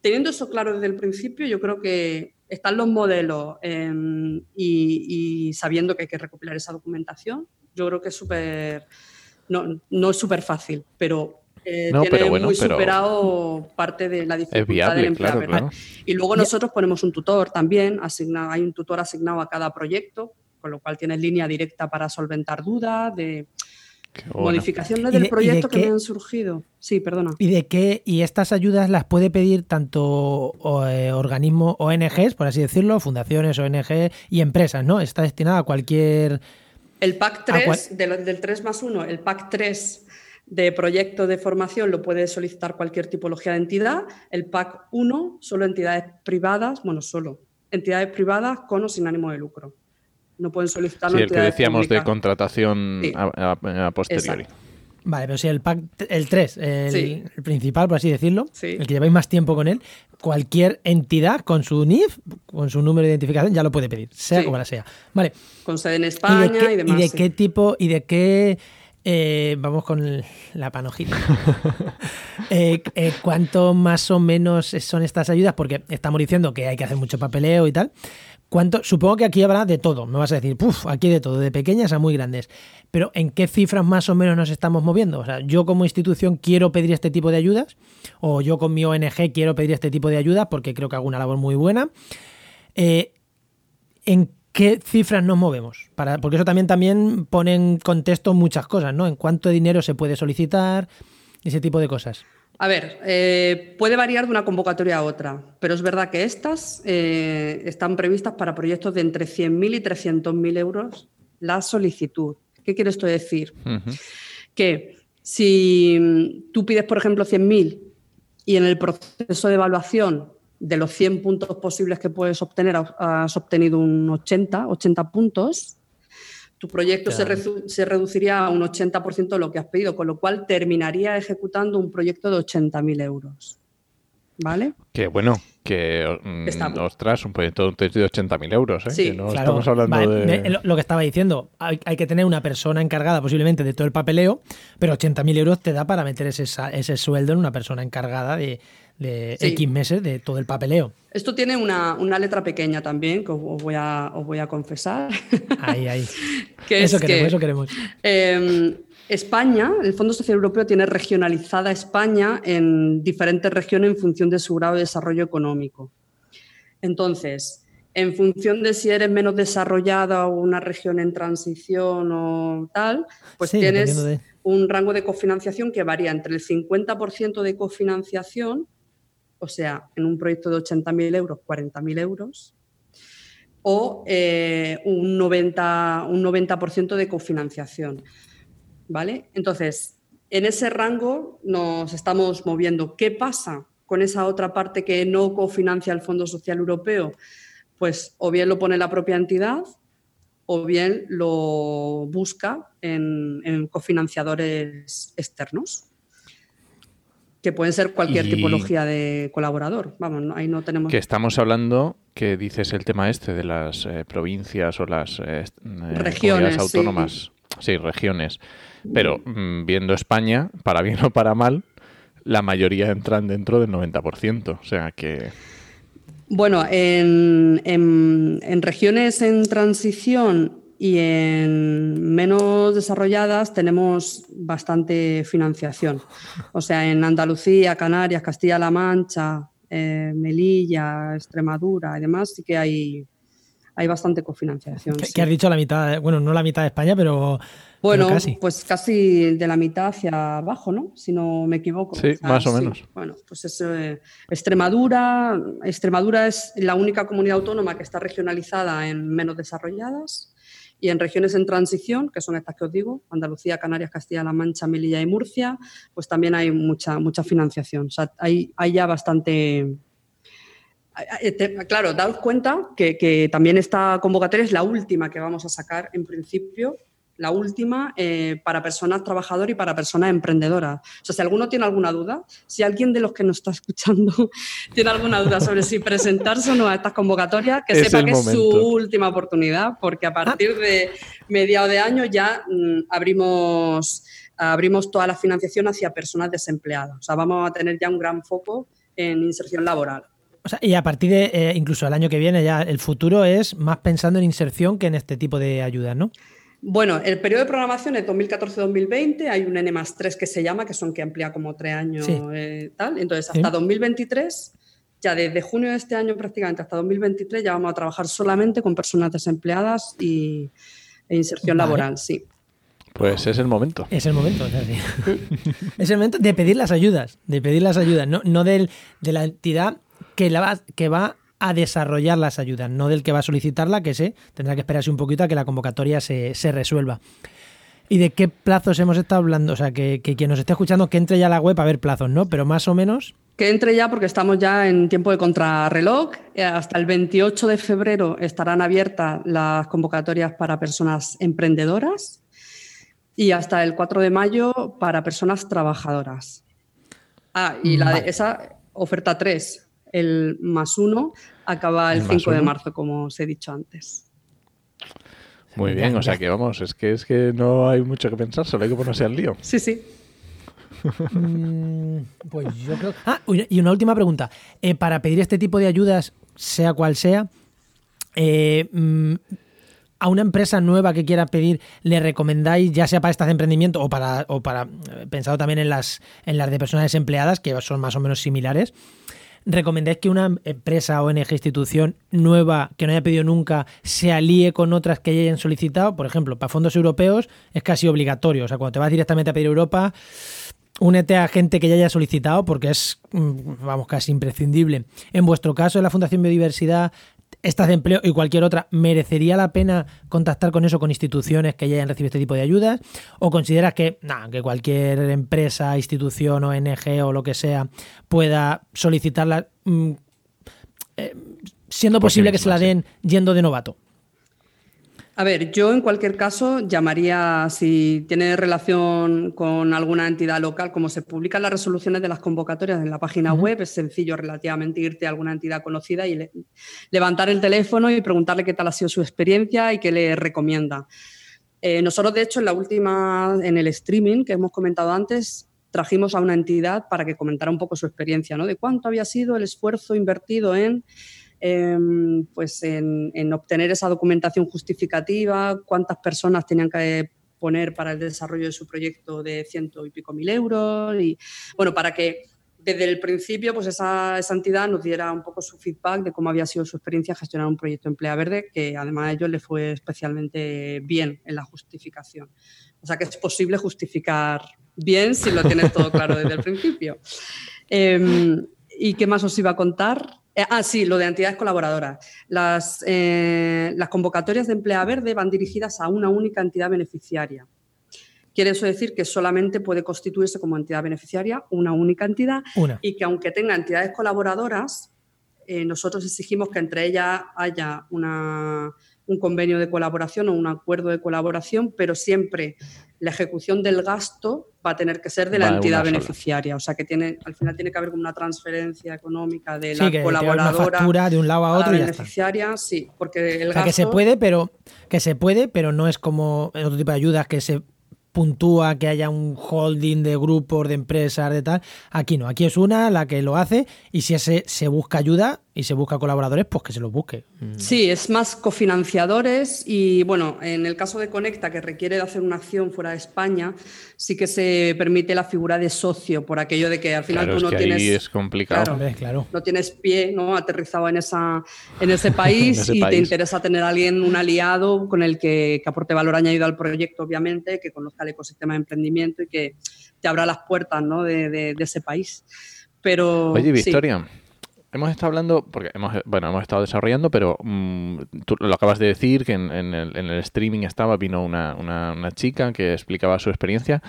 Teniendo eso claro desde el principio, yo creo que están los modelos em, y, y sabiendo que hay que recopilar esa documentación, yo creo que es súper, no, no es súper fácil, pero eh, tiene muy superado parte de la dificultad del empleo. Y luego nosotros ponemos un tutor también, asigna, hay un tutor asignado a cada proyecto, con lo cual tienes línea directa para solventar dudas, de modificaciones del proyecto que me han surgido. Sí, perdona. ¿Y de qué? ¿Y estas ayudas las puede pedir tanto eh, organismos, ONGs, por así decirlo, fundaciones, ONG y empresas, ¿no? Está destinada a cualquier el PAC 3, ah, del, 3 más 1, el PAC 3 de proyecto de formación lo puede solicitar cualquier tipología de entidad. El PAC 1, solo entidades privadas, bueno, solo entidades privadas con o sin ánimo de lucro. No pueden solicitarlo. Sí, el que decíamos de contratación a, posteriori. Vale, pero si el pack, el 3, el, principal, por así decirlo, el que lleváis más tiempo con él, cualquier entidad con su NIF, con su número de identificación, ya lo puede pedir, sea como la sea. Vale. Con sede en España y, demás. ¿Y de qué tipo, y de qué eh, vamos con la panojita. Eh, eh, ¿Cuánto más o menos son estas ayudas? Porque estamos diciendo que hay que hacer mucho papeleo y tal. Supongo que aquí habrá de todo. Me vas a decir, puf, aquí de todo, de pequeñas a muy grandes. Pero ¿en qué cifras más o menos nos estamos moviendo? O sea, yo como institución quiero pedir este tipo de ayudas, o yo con mi ONG quiero pedir este tipo de ayudas porque creo que hago una labor muy buena. Eh, ¿En qué cifras nos movemos? Para, porque eso también, también pone en contexto muchas cosas, ¿no? En cuánto dinero se puede solicitar, ese tipo de cosas. A ver, eh, puede variar de una convocatoria a otra, pero es verdad que estas eh, están previstas para proyectos de entre 100.000 y 300.000 euros la solicitud. ¿Qué quiere esto decir? Que si tú pides, por ejemplo, 100.000 y en el proceso de evaluación de los 100 puntos posibles que puedes obtener has obtenido un 80, 80 puntos, tu proyecto se, reduciría a un 80% de lo que has pedido, con lo cual terminaría ejecutando un proyecto de 80.000 euros. ¿Vale? Que bueno, que mm, ostras, un proyecto de 80.000 euros, ¿eh? Sí, no claro. estamos hablando de... Lo que estaba diciendo, hay, que tener una persona encargada posiblemente de todo el papeleo, pero 80.000 euros te da para meter ese, ese sueldo en una persona encargada de, de X meses de todo el papeleo. Esto tiene una, letra pequeña también, que os voy a, voy a confesar. Ahí, ahí. eso, queremos, eso queremos. Em, España, el Fondo Social Europeo tiene regionalizada España en diferentes regiones en función de su grado de desarrollo económico. Entonces, en función de si eres menos desarrollada o una región en transición o tal, pues tienes un rango de cofinanciación que varía entre el 50% de cofinanciación, o sea, en un proyecto de 80.000 euros, 40.000 euros, o eh, un 90%, un 90 de cofinanciación. ¿Vale? Entonces, en ese rango nos estamos moviendo. ¿Qué pasa con esa otra parte que no cofinancia el Fondo Social Europeo? Pues o bien lo pone la propia entidad o bien lo busca en, cofinanciadores externos, que pueden ser cualquier tipología de colaborador. Vamos, ahí no tenemos. Que estamos hablando, que dices el tema este de las eh, provincias o las eh, eh, regiones autónomas. Sí. regiones. Pero mm, viendo España, para bien o para mal, la mayoría entran dentro del 90%. O sea que. Bueno, en, regiones en transición y en menos desarrolladas tenemos bastante financiación. O sea, en Andalucía, Canarias, Castilla-La Mancha, eh, Melilla, Extremadura y demás, sí que hay, hay bastante cofinanciación. ¿Qué, has dicho la mitad? Bueno, no la mitad de España, pero bueno, pues casi de la mitad hacia abajo, ¿no? Si no me equivoco. Sí, más o menos. Bueno, pues es eh, Extremadura. Extremadura es la única comunidad autónoma que está regionalizada en menos desarrolladas y en regiones en transición, que son estas que os digo, Andalucía, Canarias, Castilla-La Mancha, Melilla y Murcia, pues también hay mucha, mucha financiación. O sea, hay, hay ya bastante... Claro, daos cuenta que, que también esta convocatoria es la última que vamos a sacar en principio la última eh, para personas trabajadoras y para personas emprendedoras. O sea, si alguno tiene alguna duda, si alguien de los que nos está escuchando tiene alguna duda sobre si presentarse o no a estas convocatorias, que sepa que es su última oportunidad, porque a partir de mediados de año ya mm, abrimos, abrimos toda la financiación hacia personas desempleadas. O sea, vamos a tener ya un gran foco en inserción laboral. O sea, y a partir de eh, incluso el año que viene ya el futuro es más pensando en inserción que en este tipo de ayudas, ¿no? Bueno, el periodo de programación es 2014-2020, hay un N más 3 que se llama, que son que amplía como tres años eh, tal. Entonces, hasta 2023, ya desde junio de este año prácticamente hasta 2023, ya vamos a trabajar solamente con personas desempleadas y, e inserción laboral, sí. Pues es el momento. Es el momento, es, es el momento de pedir las ayudas, de pedir las ayudas, no, no de la entidad que, la que va a desarrollar las ayudas, no del que va a solicitarla, que sé, tendrá que esperarse un poquito a que la convocatoria se, resuelva. ¿Y de qué plazos hemos estado hablando? O sea, que, quien nos esté escuchando que entre ya a la web a ver plazos, ¿no? Pero más o menos. Que entre ya porque estamos ya en tiempo de contrarreloj. Hasta el 28 de febrero estarán abiertas las convocatorias para personas emprendedoras y hasta el 4 de mayo para personas trabajadoras. Ah, y la de esa oferta 3, el más uno, acaba el, 5 de marzo, como os he dicho antes. Muy bien, o sea que vamos, es que es que no hay mucho que pensar, solo hay que ponerse al lío. Sí, sí. Mm, pues yo creo. Ah, y una última pregunta. Eh, para pedir este tipo de ayudas, sea cual sea, eh, mm, a una empresa nueva que quiera pedir, ¿le recomendáis, ya sea para estas de emprendimiento o para, o para eh, pensado también en las, en las de personas desempleadas, que son más o menos similares? ¿Recomendáis que una empresa, ONG, institución nueva que no haya pedido nunca se alíe con otras que ya hayan solicitado? Por ejemplo, para fondos europeos es casi obligatorio. O sea, cuando te vas directamente a pedir Europa, únete a gente que ya haya solicitado porque es, mm, vamos, casi imprescindible. En vuestro caso, en la Fundación Biodiversidad, estas de empleo y cualquier otra, ¿merecería la pena contactar con eso, con instituciones que ya hayan recibido este tipo de ayudas? ¿O consideras que, que cualquier empresa, institución, ONG o lo que sea pueda solicitarla mm, eh, siendo posible que se la den yendo de novato? A ver, yo en cualquier caso llamaría, si tiene relación con alguna entidad local, como se publican las resoluciones de las convocatorias en la página web, es sencillo relativamente irte a alguna entidad conocida y levantar el teléfono y preguntarle qué tal ha sido su experiencia y qué le recomienda. Eh, nosotros, de hecho, en la última, en el streaming que hemos comentado antes, trajimos a una entidad para que comentara un poco su experiencia, ¿no? De cuánto había sido el esfuerzo invertido en Em, pues en, obtener esa documentación justificativa, cuántas personas tenían que poner para el desarrollo de su proyecto de ciento y pico mil euros y bueno, para que desde el principio, pues esa, entidad nos diera un poco su feedback de cómo había sido su experiencia gestionar un proyecto Emplea Verde, que además a ellos le fue especialmente bien en la justificación. O sea que es posible justificar bien si lo tienes todo claro desde el principio. Em, ¿Y qué más os iba a contar? Eh, ah, sí, lo de entidades colaboradoras. Las, eh, las convocatorias de Emplea Verde van dirigidas a una única entidad beneficiaria. Quiere eso decir que solamente puede constituirse como entidad beneficiaria una única entidad y que aunque tenga entidades colaboradoras, eh, nosotros exigimos que entre ellas haya una, un convenio de colaboración o un acuerdo de colaboración, pero siempre la ejecución del gasto va a tener que ser de la entidad beneficiaria. O sea que tiene, al final tiene que haber como una transferencia económica de la colaboradora. factura de un lado a otro. la beneficiaria, sí, porque el que se puede, pero que se puede, pero no es como en otro tipo de ayudas que se puntúa que haya un holding de grupos, de empresas, de tal. Aquí no, aquí es una la que lo hace y si ese, se busca ayuda y se busca colaboradores, pues que se los busque. Mm. Sí, es más cofinanciadores y bueno, en el caso de Conecta, que requiere de hacer una acción fuera de España, sí que se permite la figura de socio, por aquello de que al final tú no tienes... es complicado. Claro, No tienes pie ¿no? aterrizado en, esa, en ese país y te interesa tener a alguien, un aliado con el que, que aporte valor añadido al proyecto, obviamente, que conozca el ecosistema de emprendimiento y que te abra las puertas ¿no? de, ese país. Pero, Oye, Victoria. Hemos estado hablando, porque hemos, bueno, hemos estado desarrollando, pero mm, tú lo acabas de decir, que en, el, streaming estaba, vino una, una, chica que explicaba su experiencia.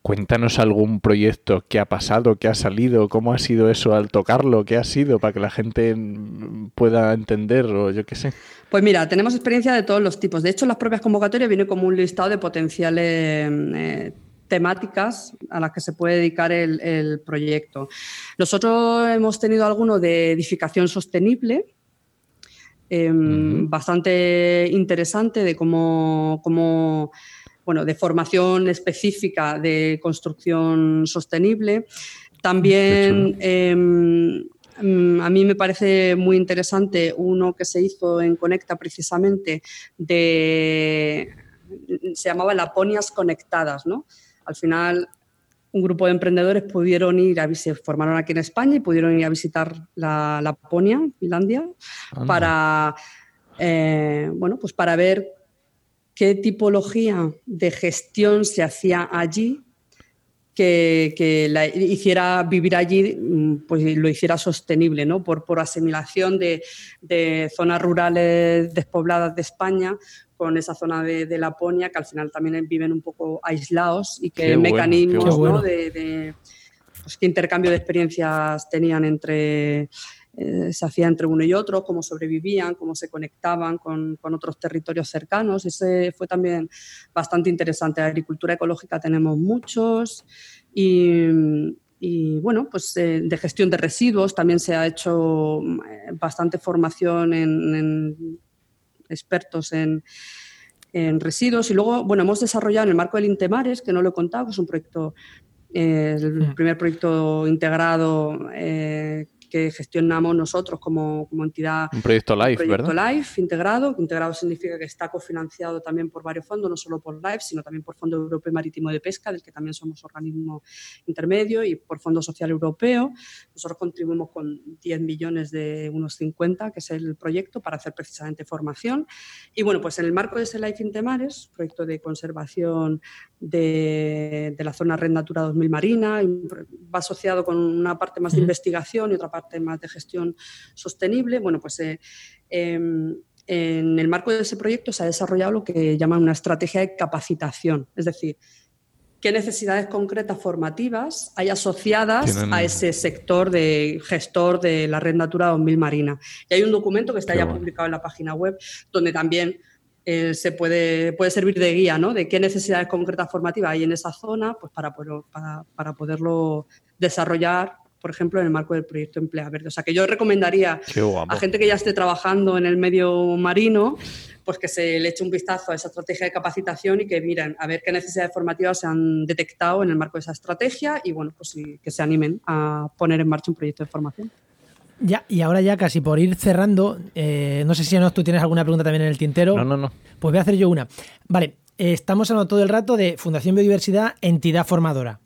Cuéntanos algún proyecto que ha pasado, que ha salido, cómo ha sido eso al tocarlo, qué ha sido para que la gente mm, pueda entender o yo qué sé. Pues mira, tenemos experiencia de todos los tipos. De hecho, las propias convocatorias vienen como un listado de potenciales eh, temáticas a las que se puede dedicar el, proyecto. Nosotros hemos tenido alguno de edificación sostenible, em, bastante interesante de cómo, cómo bueno, de formación específica de construcción sostenible. También em, mm, a mí me parece muy interesante uno que se hizo en Conecta precisamente de se llamaba Laponias Conectadas, ¿no? Al final un grupo de emprendedores pudieron ir a se formaron aquí en España y pudieron ir a visitar la Laponia, Finlandia, para eh, bueno, pues para ver qué tipología de gestión se hacía allí que, la hiciera vivir allí, mm, pues lo hiciera sostenible, ¿no? Por, por asimilación de, zonas rurales despobladas de España con esa zona de, Laponia, que al final también viven un poco aislados y que mecanismos de, de pues, qué intercambio de experiencias tenían entre eh, se hacía entre uno y otro, cómo sobrevivían, cómo se conectaban con, otros territorios cercanos. Ese fue también bastante interesante. Agricultura ecológica tenemos muchos y, bueno, pues eh, de gestión de residuos también se ha hecho eh, bastante formación en, expertos en, residuos. Y luego, bueno, hemos desarrollado en el marco del Intemares, que no lo he contado, que es un proyecto, el hmm. primer proyecto integrado que gestionamos nosotros como, como entidad. Un proyecto LIFE, proyecto LIFE integrado. Integrado significa que está cofinanciado también por varios fondos, no solo por LIFE, sino también por Fondo Europeo Marítimo de Pesca, del que también somos organismo intermedio, y por Fondo Social Europeo. Nosotros contribuimos con 10 millones de unos 50, que es el proyecto, para hacer precisamente formación. Y bueno, pues en el marco de ese LIFE Intemares, proyecto de conservación de, de la zona Red Natura 2000 Marina, va asociado con una parte más de investigación y otra parte temas de gestión sostenible. Bueno, pues eh, em, en el marco de ese proyecto se ha desarrollado lo que llaman una estrategia de capacitación, es decir, qué necesidades concretas formativas hay asociadas a ese sector de gestor de la Red Natura 2000 Marina. Y hay un documento que está ya publicado en la página web donde también eh, se puede, puede servir de guía, ¿no? De qué necesidades concretas formativas hay en esa zona, pues para, para, para poderlo desarrollar por ejemplo, en el marco del proyecto Emplea Verde. O sea, que yo recomendaría a gente que ya esté trabajando en el medio marino, pues que se le eche un vistazo a esa estrategia de capacitación y que miren a ver qué necesidades formativas se han detectado en el marco de esa estrategia y, bueno, pues que se animen a poner en marcha un proyecto de formación. Ya, y ahora ya casi por ir cerrando, eh, no sé si no, tú tienes alguna pregunta también en el tintero. No, no, no. Pues voy a hacer yo una. Vale, eh, estamos hablando todo el rato de Fundación Biodiversidad, entidad formadora.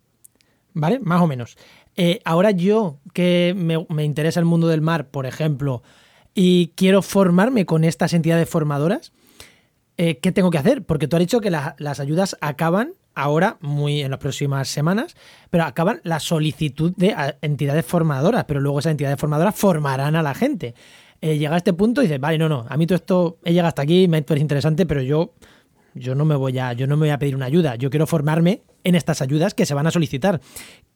¿Vale? Más o menos. Eh, ahora yo, que me, interesa el mundo del mar, por ejemplo, y quiero formarme con estas entidades formadoras, eh, ¿qué tengo que hacer? Porque tú has dicho que las ayudas acaban ahora, muy en las próximas semanas, pero acaban la solicitud de entidades formadoras, pero luego esas entidades formadoras formarán a la gente. Eh, llega a este punto y dices, vale, no, no, a mí todo esto he llegado hasta aquí, me parece interesante, pero yo, yo no me voy a, yo no me voy a pedir una ayuda, yo quiero formarme en estas ayudas que se van a solicitar.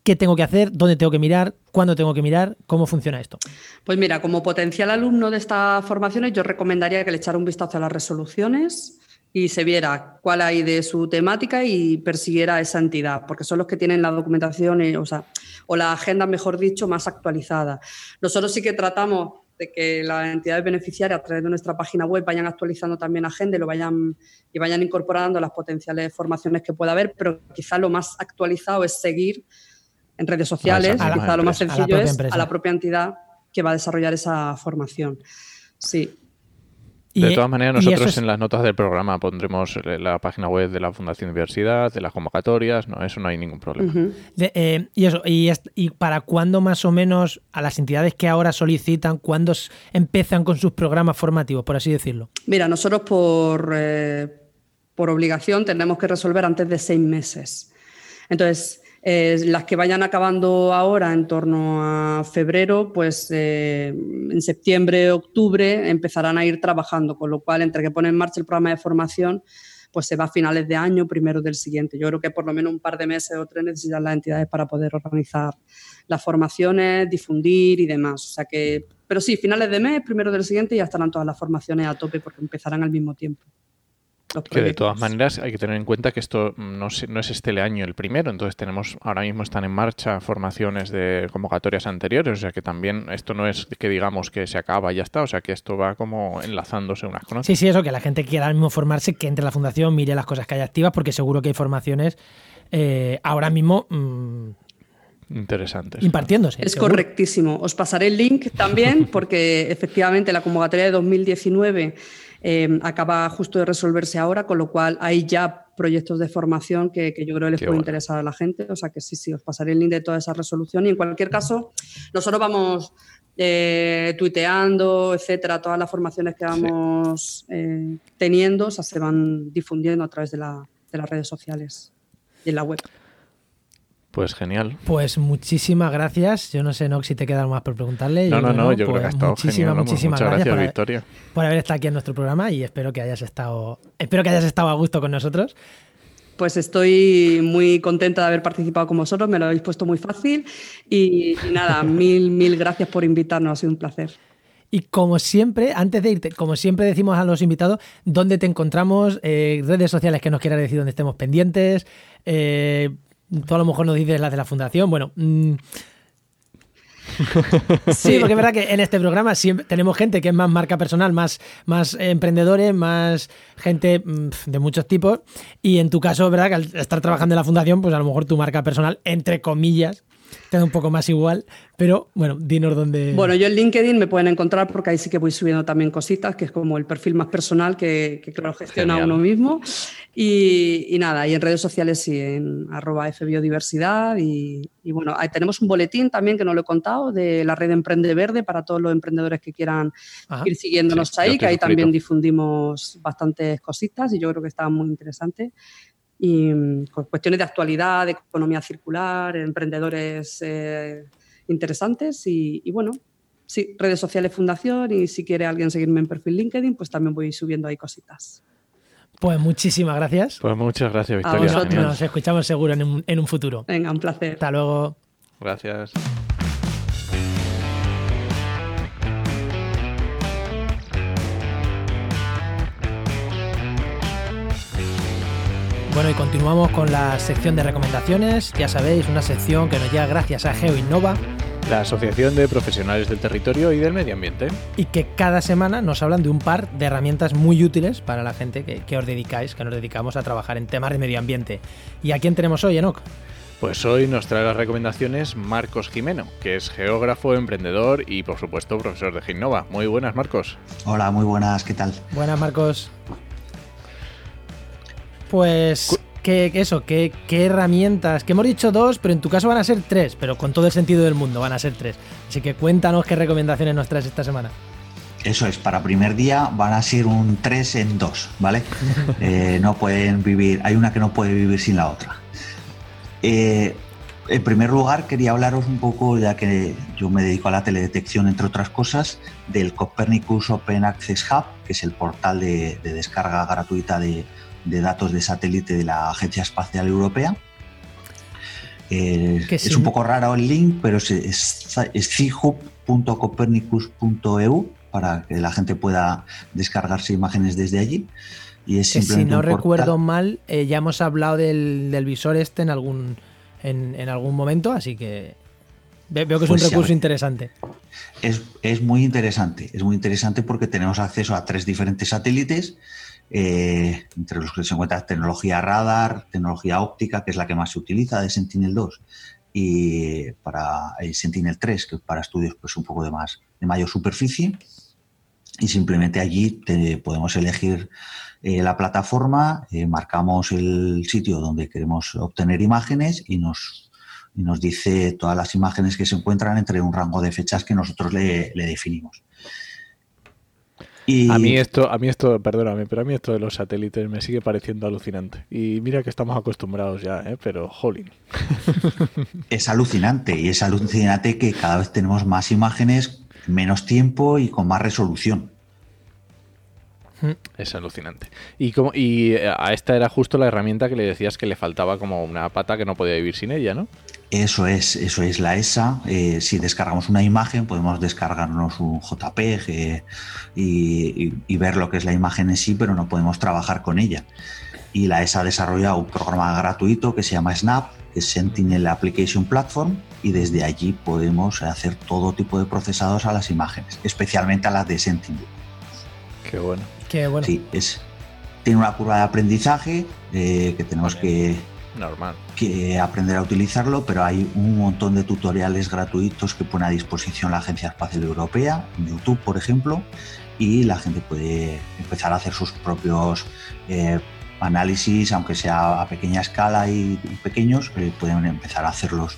¿Qué tengo que hacer? ¿Dónde tengo que mirar? ¿Cuándo tengo que mirar? ¿Cómo funciona esto? Pues mira, como potencial alumno de estas formaciones, yo recomendaría que le echara un vistazo a las resoluciones y se viera cuál hay de su temática y persiguiera esa entidad, porque son los que tienen la documentación eh, o, sea, o la agenda, mejor dicho, más actualizada. Nosotros sí que tratamos de que las entidades beneficiarias a través de nuestra página web vayan actualizando también agenda y lo vayan y vayan incorporando las potenciales formaciones que pueda haber, pero quizá lo más actualizado es seguir en redes sociales, quizá lo más sencillo es a la propia entidad que va a desarrollar esa formación. Sí de todas maneras, nosotros en las notas del programa pondremos la página web de la Fundación Diversidad, de las convocatorias, no, eso no hay ningún problema. Eh, y eso, y, y, para cuándo más o menos a las entidades que ahora solicitan, cuándo empiezan con sus programas formativos, por así decirlo? Mira, nosotros por, eh, por obligación tenemos que resolver antes de seis meses. Entonces, eh, las que vayan acabando ahora en torno a febrero, pues eh, en septiembre, octubre empezarán a ir trabajando, con lo cual entre que ponen en marcha el programa de formación, pues se va a finales de año, primero del siguiente. Yo creo que por lo menos un par de meses o tres necesitan las entidades para poder organizar las formaciones, difundir y demás. O sea que, pero sí, finales de mes, primero del siguiente ya estarán todas las formaciones a tope porque empezarán al mismo tiempo. Que de todas maneras hay que tener en cuenta que esto no, no, es este año el primero, entonces tenemos ahora mismo están en marcha formaciones de convocatorias anteriores, o sea que también esto no es que digamos que se acaba y ya está, o sea que esto va como enlazándose unas con otras. Sí, sí, eso, que la gente quiera ahora mismo formarse, que entre a la fundación, mire las cosas que hay activas, porque seguro que hay formaciones eh, ahora mismo... Mm, Interesantes. Impartiéndose. Es correctísimo. Os pasaré el link también, porque efectivamente la convocatoria de 2019 Em, acaba justo de resolverse ahora, con lo cual hay ya proyectos de formación que, yo creo que les puede interesar a la gente. O sea que sí, sí, os pasaré el link de toda esa resolución. Y en cualquier caso, nosotros vamos eh, tuiteando, etcétera, todas las formaciones que vamos eh, teniendo, o sea, se van difundiendo a través de, de las redes sociales y en la web. Pues genial. Pues muchísimas gracias. Yo no sé, Nox, si te queda algo más por preguntarle. No, no, no, yo creo que ha pues estado muchísimas, genial. Muchísimas Muchas gracias, Victoria. por haber estado aquí en nuestro programa y espero que hayas estado, espero que hayas estado a gusto con nosotros. Pues estoy muy contenta de haber participado con vosotros, me lo habéis puesto muy fácil y, nada, mil, mil gracias por invitarnos, ha sido un placer. Y como siempre, antes de irte, como siempre decimos a los invitados, ¿dónde te encontramos? Eh, redes sociales que nos quieras decir donde estemos pendientes, eh, Tú a lo mejor nos dices las de la fundación. Bueno. Mm. Sí, porque es verdad que en este programa siempre tenemos gente que es más marca personal, más, más emprendedores, más gente mm, de muchos tipos. Y en tu caso, ¿verdad? Que al estar trabajando en la fundación, pues a lo mejor tu marca personal, entre comillas, te da un poco más igual, pero bueno, dinos dónde. Bueno, yo en LinkedIn me pueden encontrar porque ahí sí que voy subiendo también cositas, que es como el perfil más personal que, que claro, gestiona uno mismo. Y, nada, y en redes sociales sí, en arroba fbiodiversidad. Y, y bueno, ahí tenemos un boletín también que no lo he contado de la red Emprende Verde para todos los emprendedores que quieran ir siguiéndonos ahí, que ahí también difundimos bastantes cositas y yo creo que está muy interesante y mm, con cuestiones de actualidad, de economía circular, emprendedores eh, interesantes y, bueno, sí, redes sociales Fundación y si quiere alguien seguirme en perfil LinkedIn, pues también voy subiendo ahí cositas. Pues muchísimas gracias. Pues muchas gracias, Victoria. nos escuchamos seguro en un, en un futuro. Venga, un placer. Hasta luego. Gracias. Bueno, y continuamos con la sección de recomendaciones. Ya sabéis, una sección que nos llega gracias a GeoInnova, la Asociación de Profesionales del Territorio y del Medio Ambiente. Y que cada semana nos hablan de un par de herramientas muy útiles para la gente que, os dedicáis, que nos dedicamos a trabajar en temas de medio ambiente. ¿Y a quién tenemos hoy, Enoch? Pues hoy nos trae las recomendaciones Marcos Jimeno, que es geógrafo, emprendedor y por supuesto profesor de Ginnova. Muy buenas, Marcos. Hola, muy buenas, ¿qué tal? Buenas, Marcos. Pues, qué, eso, qué, qué herramientas, que hemos dicho dos, pero en tu caso van a ser tres, pero con todo el sentido del mundo van a ser tres. Así que cuéntanos qué recomendaciones nos traes esta semana. Eso es, para primer día van a ser un 3 en 2, ¿vale? Eh, no pueden vivir, hay una que no puede vivir sin la otra. Eh, en primer lugar, quería hablaros un poco, ya que yo me dedico a la teledetección, entre otras cosas, del Copernicus Open Access Hub, que es el portal de, descarga gratuita de, datos de satélite de la Agencia Espacial Europea. Eh, es un poco raro el link, pero es, es, cihub.copernicus.eu para que la gente pueda descargarse imágenes desde allí. Y es si no recuerdo mal, eh, ya hemos hablado del, del visor este en algún en, algún momento, así que veo que es un pues recurso interesante. Es, muy interesante, es muy interesante porque tenemos acceso a tres diferentes satélites, eh, entre los que se encuentra tecnología radar, tecnología óptica, que es la que más se utiliza de Sentinel-2, y para el Sentinel-3, que para estudios pues un poco de más de mayor superficie. Y simplemente allí podemos elegir eh, la plataforma, eh, marcamos el sitio donde queremos obtener imágenes y nos, nos dice todas las imágenes que se encuentran entre un rango de fechas que nosotros le, definimos. Y... A mí esto, a mí esto, perdóname, pero a mí esto de los satélites me sigue pareciendo alucinante. Y mira que estamos acostumbrados ya, ¿eh? pero jolín. Es alucinante y es alucinante que cada vez tenemos más imágenes, menos tiempo y con más resolución. Es alucinante. Y, como, y eh, a esta era justo la herramienta que le decías que le faltaba como una pata que no podía vivir sin ella, ¿no? Eso es, eso es la ESA. Eh, si descargamos una imagen, podemos descargarnos un JPEG y, ver lo que es la imagen en sí, pero no podemos trabajar con ella. Y la ESA ha desarrollado un programa gratuito que se llama Snap, que es Sentinel Application Platform, y desde allí podemos hacer todo tipo de procesados a las imágenes, especialmente a las de Sentinel. Qué bueno. Sí, es, tiene una curva de aprendizaje eh, que tenemos que, Normal. que aprender a utilizarlo, pero hay un montón de tutoriales gratuitos que pone a disposición la Agencia Espacial Europea, YouTube, por ejemplo, y la gente puede empezar a hacer sus propios eh, análisis, aunque sea a pequeña escala y, pequeños, eh, pueden empezar a hacerlos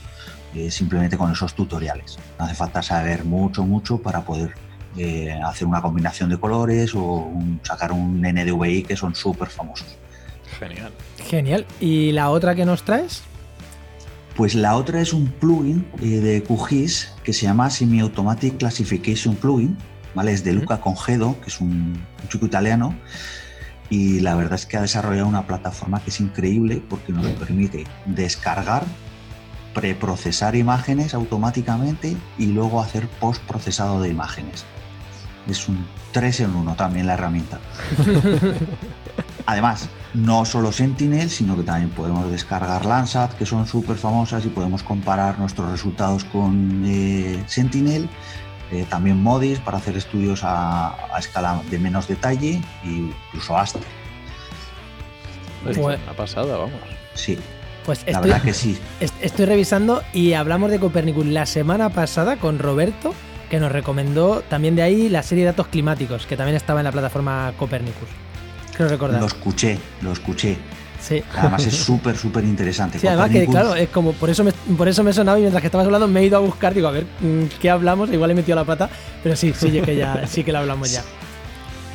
simplemente con esos tutoriales. No hace falta saber mucho, mucho para poder eh, hacer una combinación de colores o sacar un NDVI que son súper famosos. Genial. Genial. ¿Y la otra que nos traes? Pues la otra es un plugin eh, de QGIS que se llama Semi Automatic Classification Plugin, ¿vale? Es de Luca Congedo, que es un, chico italiano, y la verdad es que ha desarrollado una plataforma que es increíble porque nos permite descargar, preprocesar imágenes automáticamente y luego hacer post-procesado de imágenes es un 3 en 1 también la herramienta. Además, no solo Sentinel, sino que también podemos descargar Landsat, que son súper famosas, y podemos comparar nuestros resultados con eh, Sentinel. Eh, también Modis para hacer estudios a, escala de menos detalle e incluso Aster. Pues, una pasada, vamos. Sí. Pues la verdad que sí. Estoy revisando y hablamos de Copernicus la semana pasada con Roberto que nos recomendó también de ahí la serie de datos climáticos, que también estaba en la plataforma Copernicus. Creo recordar. Lo escuché, lo escuché. Sí. Además es súper, súper interesante. Sí, además que claro, es como, por eso me, por eso me he sonado y mientras que estabas hablando me he ido a buscar, digo, a ver mm, qué hablamos, igual he metido la pata, pero sí, sí, que ya, sí que lo hablamos ya.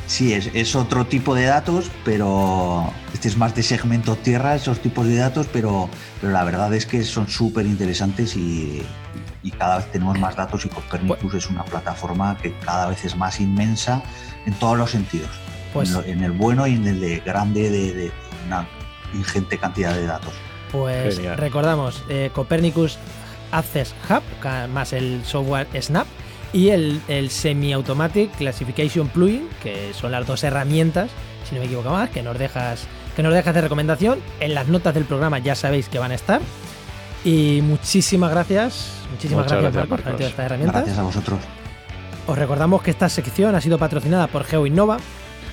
Sí, es, es, otro tipo de datos, pero este es más de segmento tierra, esos tipos de datos, pero, pero la verdad es que son súper interesantes y, y, cada vez tenemos más datos y Copernicus es una plataforma que cada vez es más inmensa en todos los sentidos, pues, en, el bueno y en el de grande de, una ingente cantidad de datos. Pues recordamos, eh, Copernicus Access Hub, más el software Snap, y el, el Semi-Automatic Classification Plugin, que son las dos herramientas, si no me equivoco más, que nos dejas que nos dejas de recomendación. En las notas del programa ya sabéis que van a estar. Y muchísimas gracias, muchísimas gracias, por estas herramientas. Gracias a vosotros. Os recordamos que esta sección ha sido patrocinada por GeoInnova,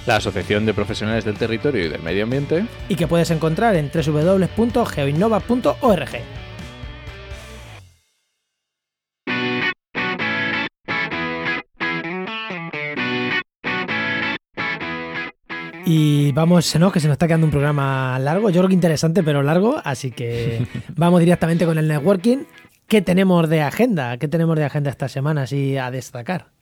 la Asociación de Profesionales del Territorio y del Medio Ambiente, y que puedes encontrar en www.geoinnova.org. Y vamos, ¿no? Que se nos está quedando un programa largo, yo creo que interesante, pero largo, así que vamos directamente con el networking. ¿Qué tenemos de agenda? ¿Qué tenemos de agenda esta semana así a destacar?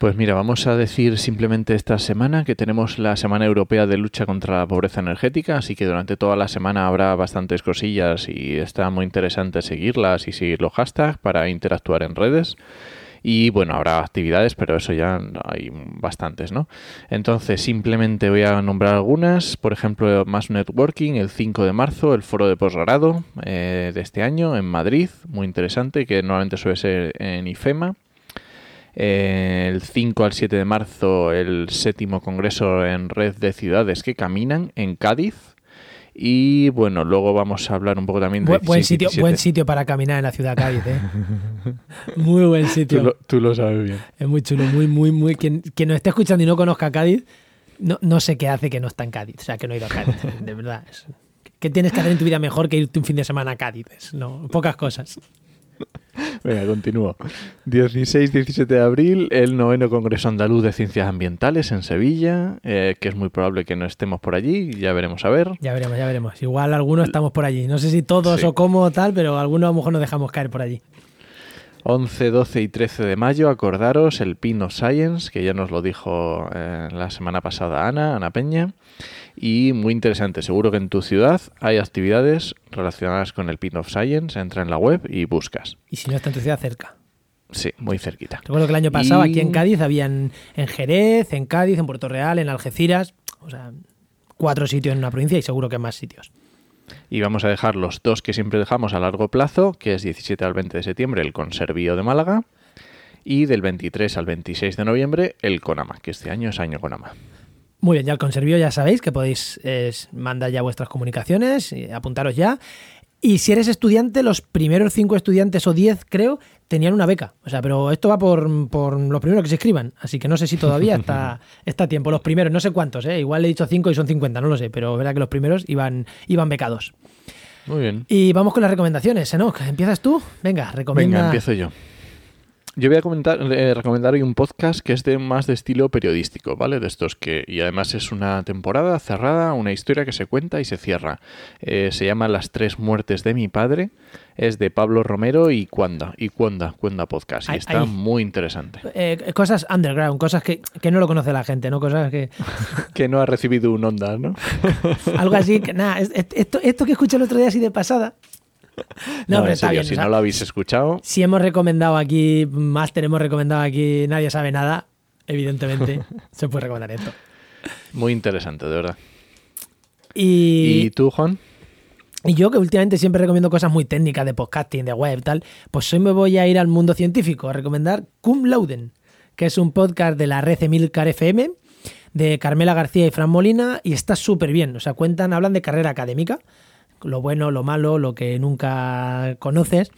Pues mira, vamos a decir simplemente esta semana que tenemos la Semana Europea de Lucha contra la Pobreza Energética, así que durante toda la semana habrá bastantes cosillas y está muy interesante seguirlas y seguir los hashtags para interactuar en redes. Y bueno, habrá actividades, pero eso ya hay bastantes, ¿no? Entonces, simplemente voy a nombrar algunas. Por ejemplo, Más Networking, el 5 de marzo, el foro de posgrado eh, de este año en Madrid, muy interesante, que normalmente suele ser en IFEMA. Eh, el 5 al 7 de marzo, el séptimo congreso en red de ciudades que caminan en Cádiz. Y bueno, luego vamos a hablar un poco también de... buen, sitio, buen sitio para caminar en la ciudad de Cádiz, ¿eh? muy buen sitio. Tú lo, sabes bien. Es muy chulo, muy, muy, muy... Quien, quien nos esté escuchando y no conozca Cádiz, no, no sé qué hace que no está en Cádiz, o sea, que no ha ido a Cádiz, de verdad. ¿Qué tienes que hacer en tu vida mejor que irte un fin de semana a Cádiz? No, pocas cosas. Venga, continúo. 16-17 de abril, el noveno Congreso Andaluz de Ciencias Ambientales en Sevilla, eh, que es muy probable que no estemos por allí, ya veremos a ver. Ya veremos, ya veremos. Igual algunos estamos por allí. No sé si todos o cómo o tal, pero algunos a lo mejor nos dejamos caer por allí. 11, 12 y 13 de mayo, acordaros el Pin of Science, que ya nos lo dijo eh, la semana pasada Ana, Ana Peña. Y muy interesante, seguro que en tu ciudad hay actividades relacionadas con el Pin of Science. Entra en la web y buscas. Y si no está en tu ciudad, cerca. Sí, muy cerquita. Recuerdo que el año pasado aquí en Cádiz habían en Jerez, en Cádiz, en Puerto Real, en Algeciras, o sea, cuatro sitios en una provincia y seguro que más sitios. Y vamos a dejar los dos que siempre dejamos a largo plazo, que es 17 al 20 de septiembre el Conservío de Málaga y del 23 al 26 de noviembre el Conama, que este año es año Conama. Muy bien, ya el conservío ya sabéis que podéis mandar ya vuestras comunicaciones, y apuntaros ya. Y si eres estudiante, los primeros cinco estudiantes o diez, creo, tenían una beca. O sea, pero esto va por, los primeros que se escriban. Así que no sé si todavía está, está a tiempo. Los primeros, no sé cuántos, ¿eh? igual he dicho cinco y son 50, no lo sé, pero verdad que los primeros iban, iban becados. Muy bien. Y vamos con las recomendaciones, Enoch. ¿Empiezas tú? Venga, recomienda. Venga, empiezo yo. Yo voy a comentar, eh, recomendar hoy un podcast que es de más de estilo periodístico, ¿vale? De estos que, y además es una temporada cerrada, una historia que se cuenta y se cierra. Eh, se llama Las tres muertes de mi padre, es de Pablo Romero y Cuanda, y Cuanda, Cuanda Podcast, y está muy interesante. Eh, cosas underground, cosas que, no lo conoce la gente, ¿no? Cosas que... que no ha recibido un onda, ¿no? Algo así, que nada, esto, esto que escuché el otro día así de pasada, no, pero está bien. Si no lo habéis escuchado. Si hemos recomendado aquí, Master, hemos recomendado aquí, nadie sabe nada, evidentemente, se puede recomendar esto. Muy interesante, de verdad. Y, ¿Y tú, Juan? Y yo, que últimamente siempre recomiendo cosas muy técnicas de podcasting, de web, tal, pues hoy me voy a ir al mundo científico a recomendar Cum Lauden, que es un podcast de la red Emilcar FM, de Carmela García y Fran Molina, y está súper bien. O sea, cuentan, hablan de carrera académica lo bueno, lo malo, lo que nunca conoces.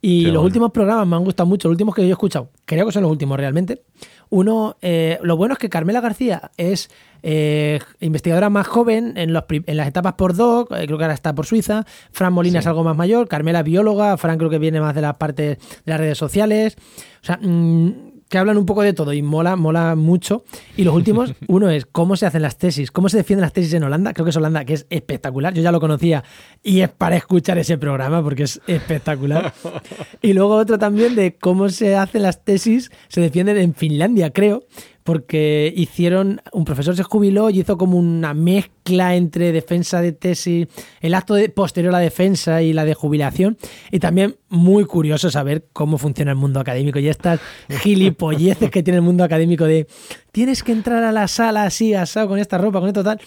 Y los últimos programas me han gustado mucho, los últimos que yo he escuchado, creo que son los últimos realmente. Uno, eh, lo bueno es que Carmela García es eh, investigadora más joven en, los, en las etapas por doc, eh, creo que ahora está por Suiza. Fran Molina es algo más mayor, Carmela bióloga, Fran creo que viene más de la parte de las redes sociales. O sea, mm, que hablan un poco de todo y mola, mola mucho. Y los últimos, uno es cómo se hacen las tesis, cómo se defienden las tesis en Holanda. Creo que es Holanda, que es espectacular. Yo ya lo conocía y es para escuchar ese programa porque es espectacular. Y luego otro también de cómo se hacen las tesis, se defienden en Finlandia, creo porque hicieron, un profesor se jubiló y hizo como una mezcla entre defensa de tesis, el acto de, posterior a la defensa y la de jubilación, y también muy curioso saber cómo funciona el mundo académico y estas gilipolleces que tiene el mundo académico de tienes que entrar a la sala así, asado, con esta ropa, con esto tal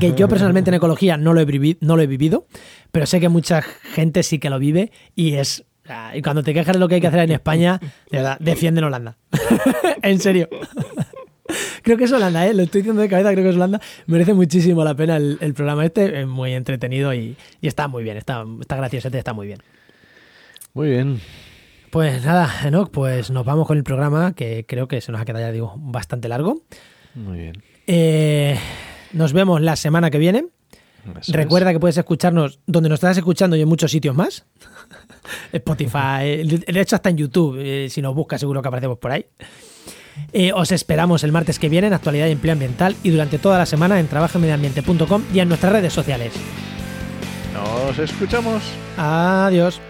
que yo personalmente en ecología no lo, he no lo he vivido, pero sé que mucha gente sí que lo vive y es y cuando te quejas de lo que hay que hacer en España, de verdad, defienden Holanda. en serio. creo que es Holanda, ¿eh? lo estoy diciendo de cabeza, creo que es Holanda. Merece muchísimo la pena el, programa este, es muy entretenido y, está muy bien, está, está gracioso, está muy bien. Muy bien. Pues nada, Enoch, pues nos vamos con el programa que creo que se nos ha quedado ya digo bastante largo. Muy bien. Eh, nos vemos la semana que viene. Recuerda que puedes escucharnos donde nos estás escuchando y en muchos sitios más. Spotify, de hecho hasta en YouTube, eh, si nos buscas seguro que aparecemos por ahí. Eh, os esperamos el martes que viene en Actualidad y Empleo Ambiental y durante toda la semana en trabajemediambiente.com y en nuestras redes sociales. Nos escuchamos. Adiós.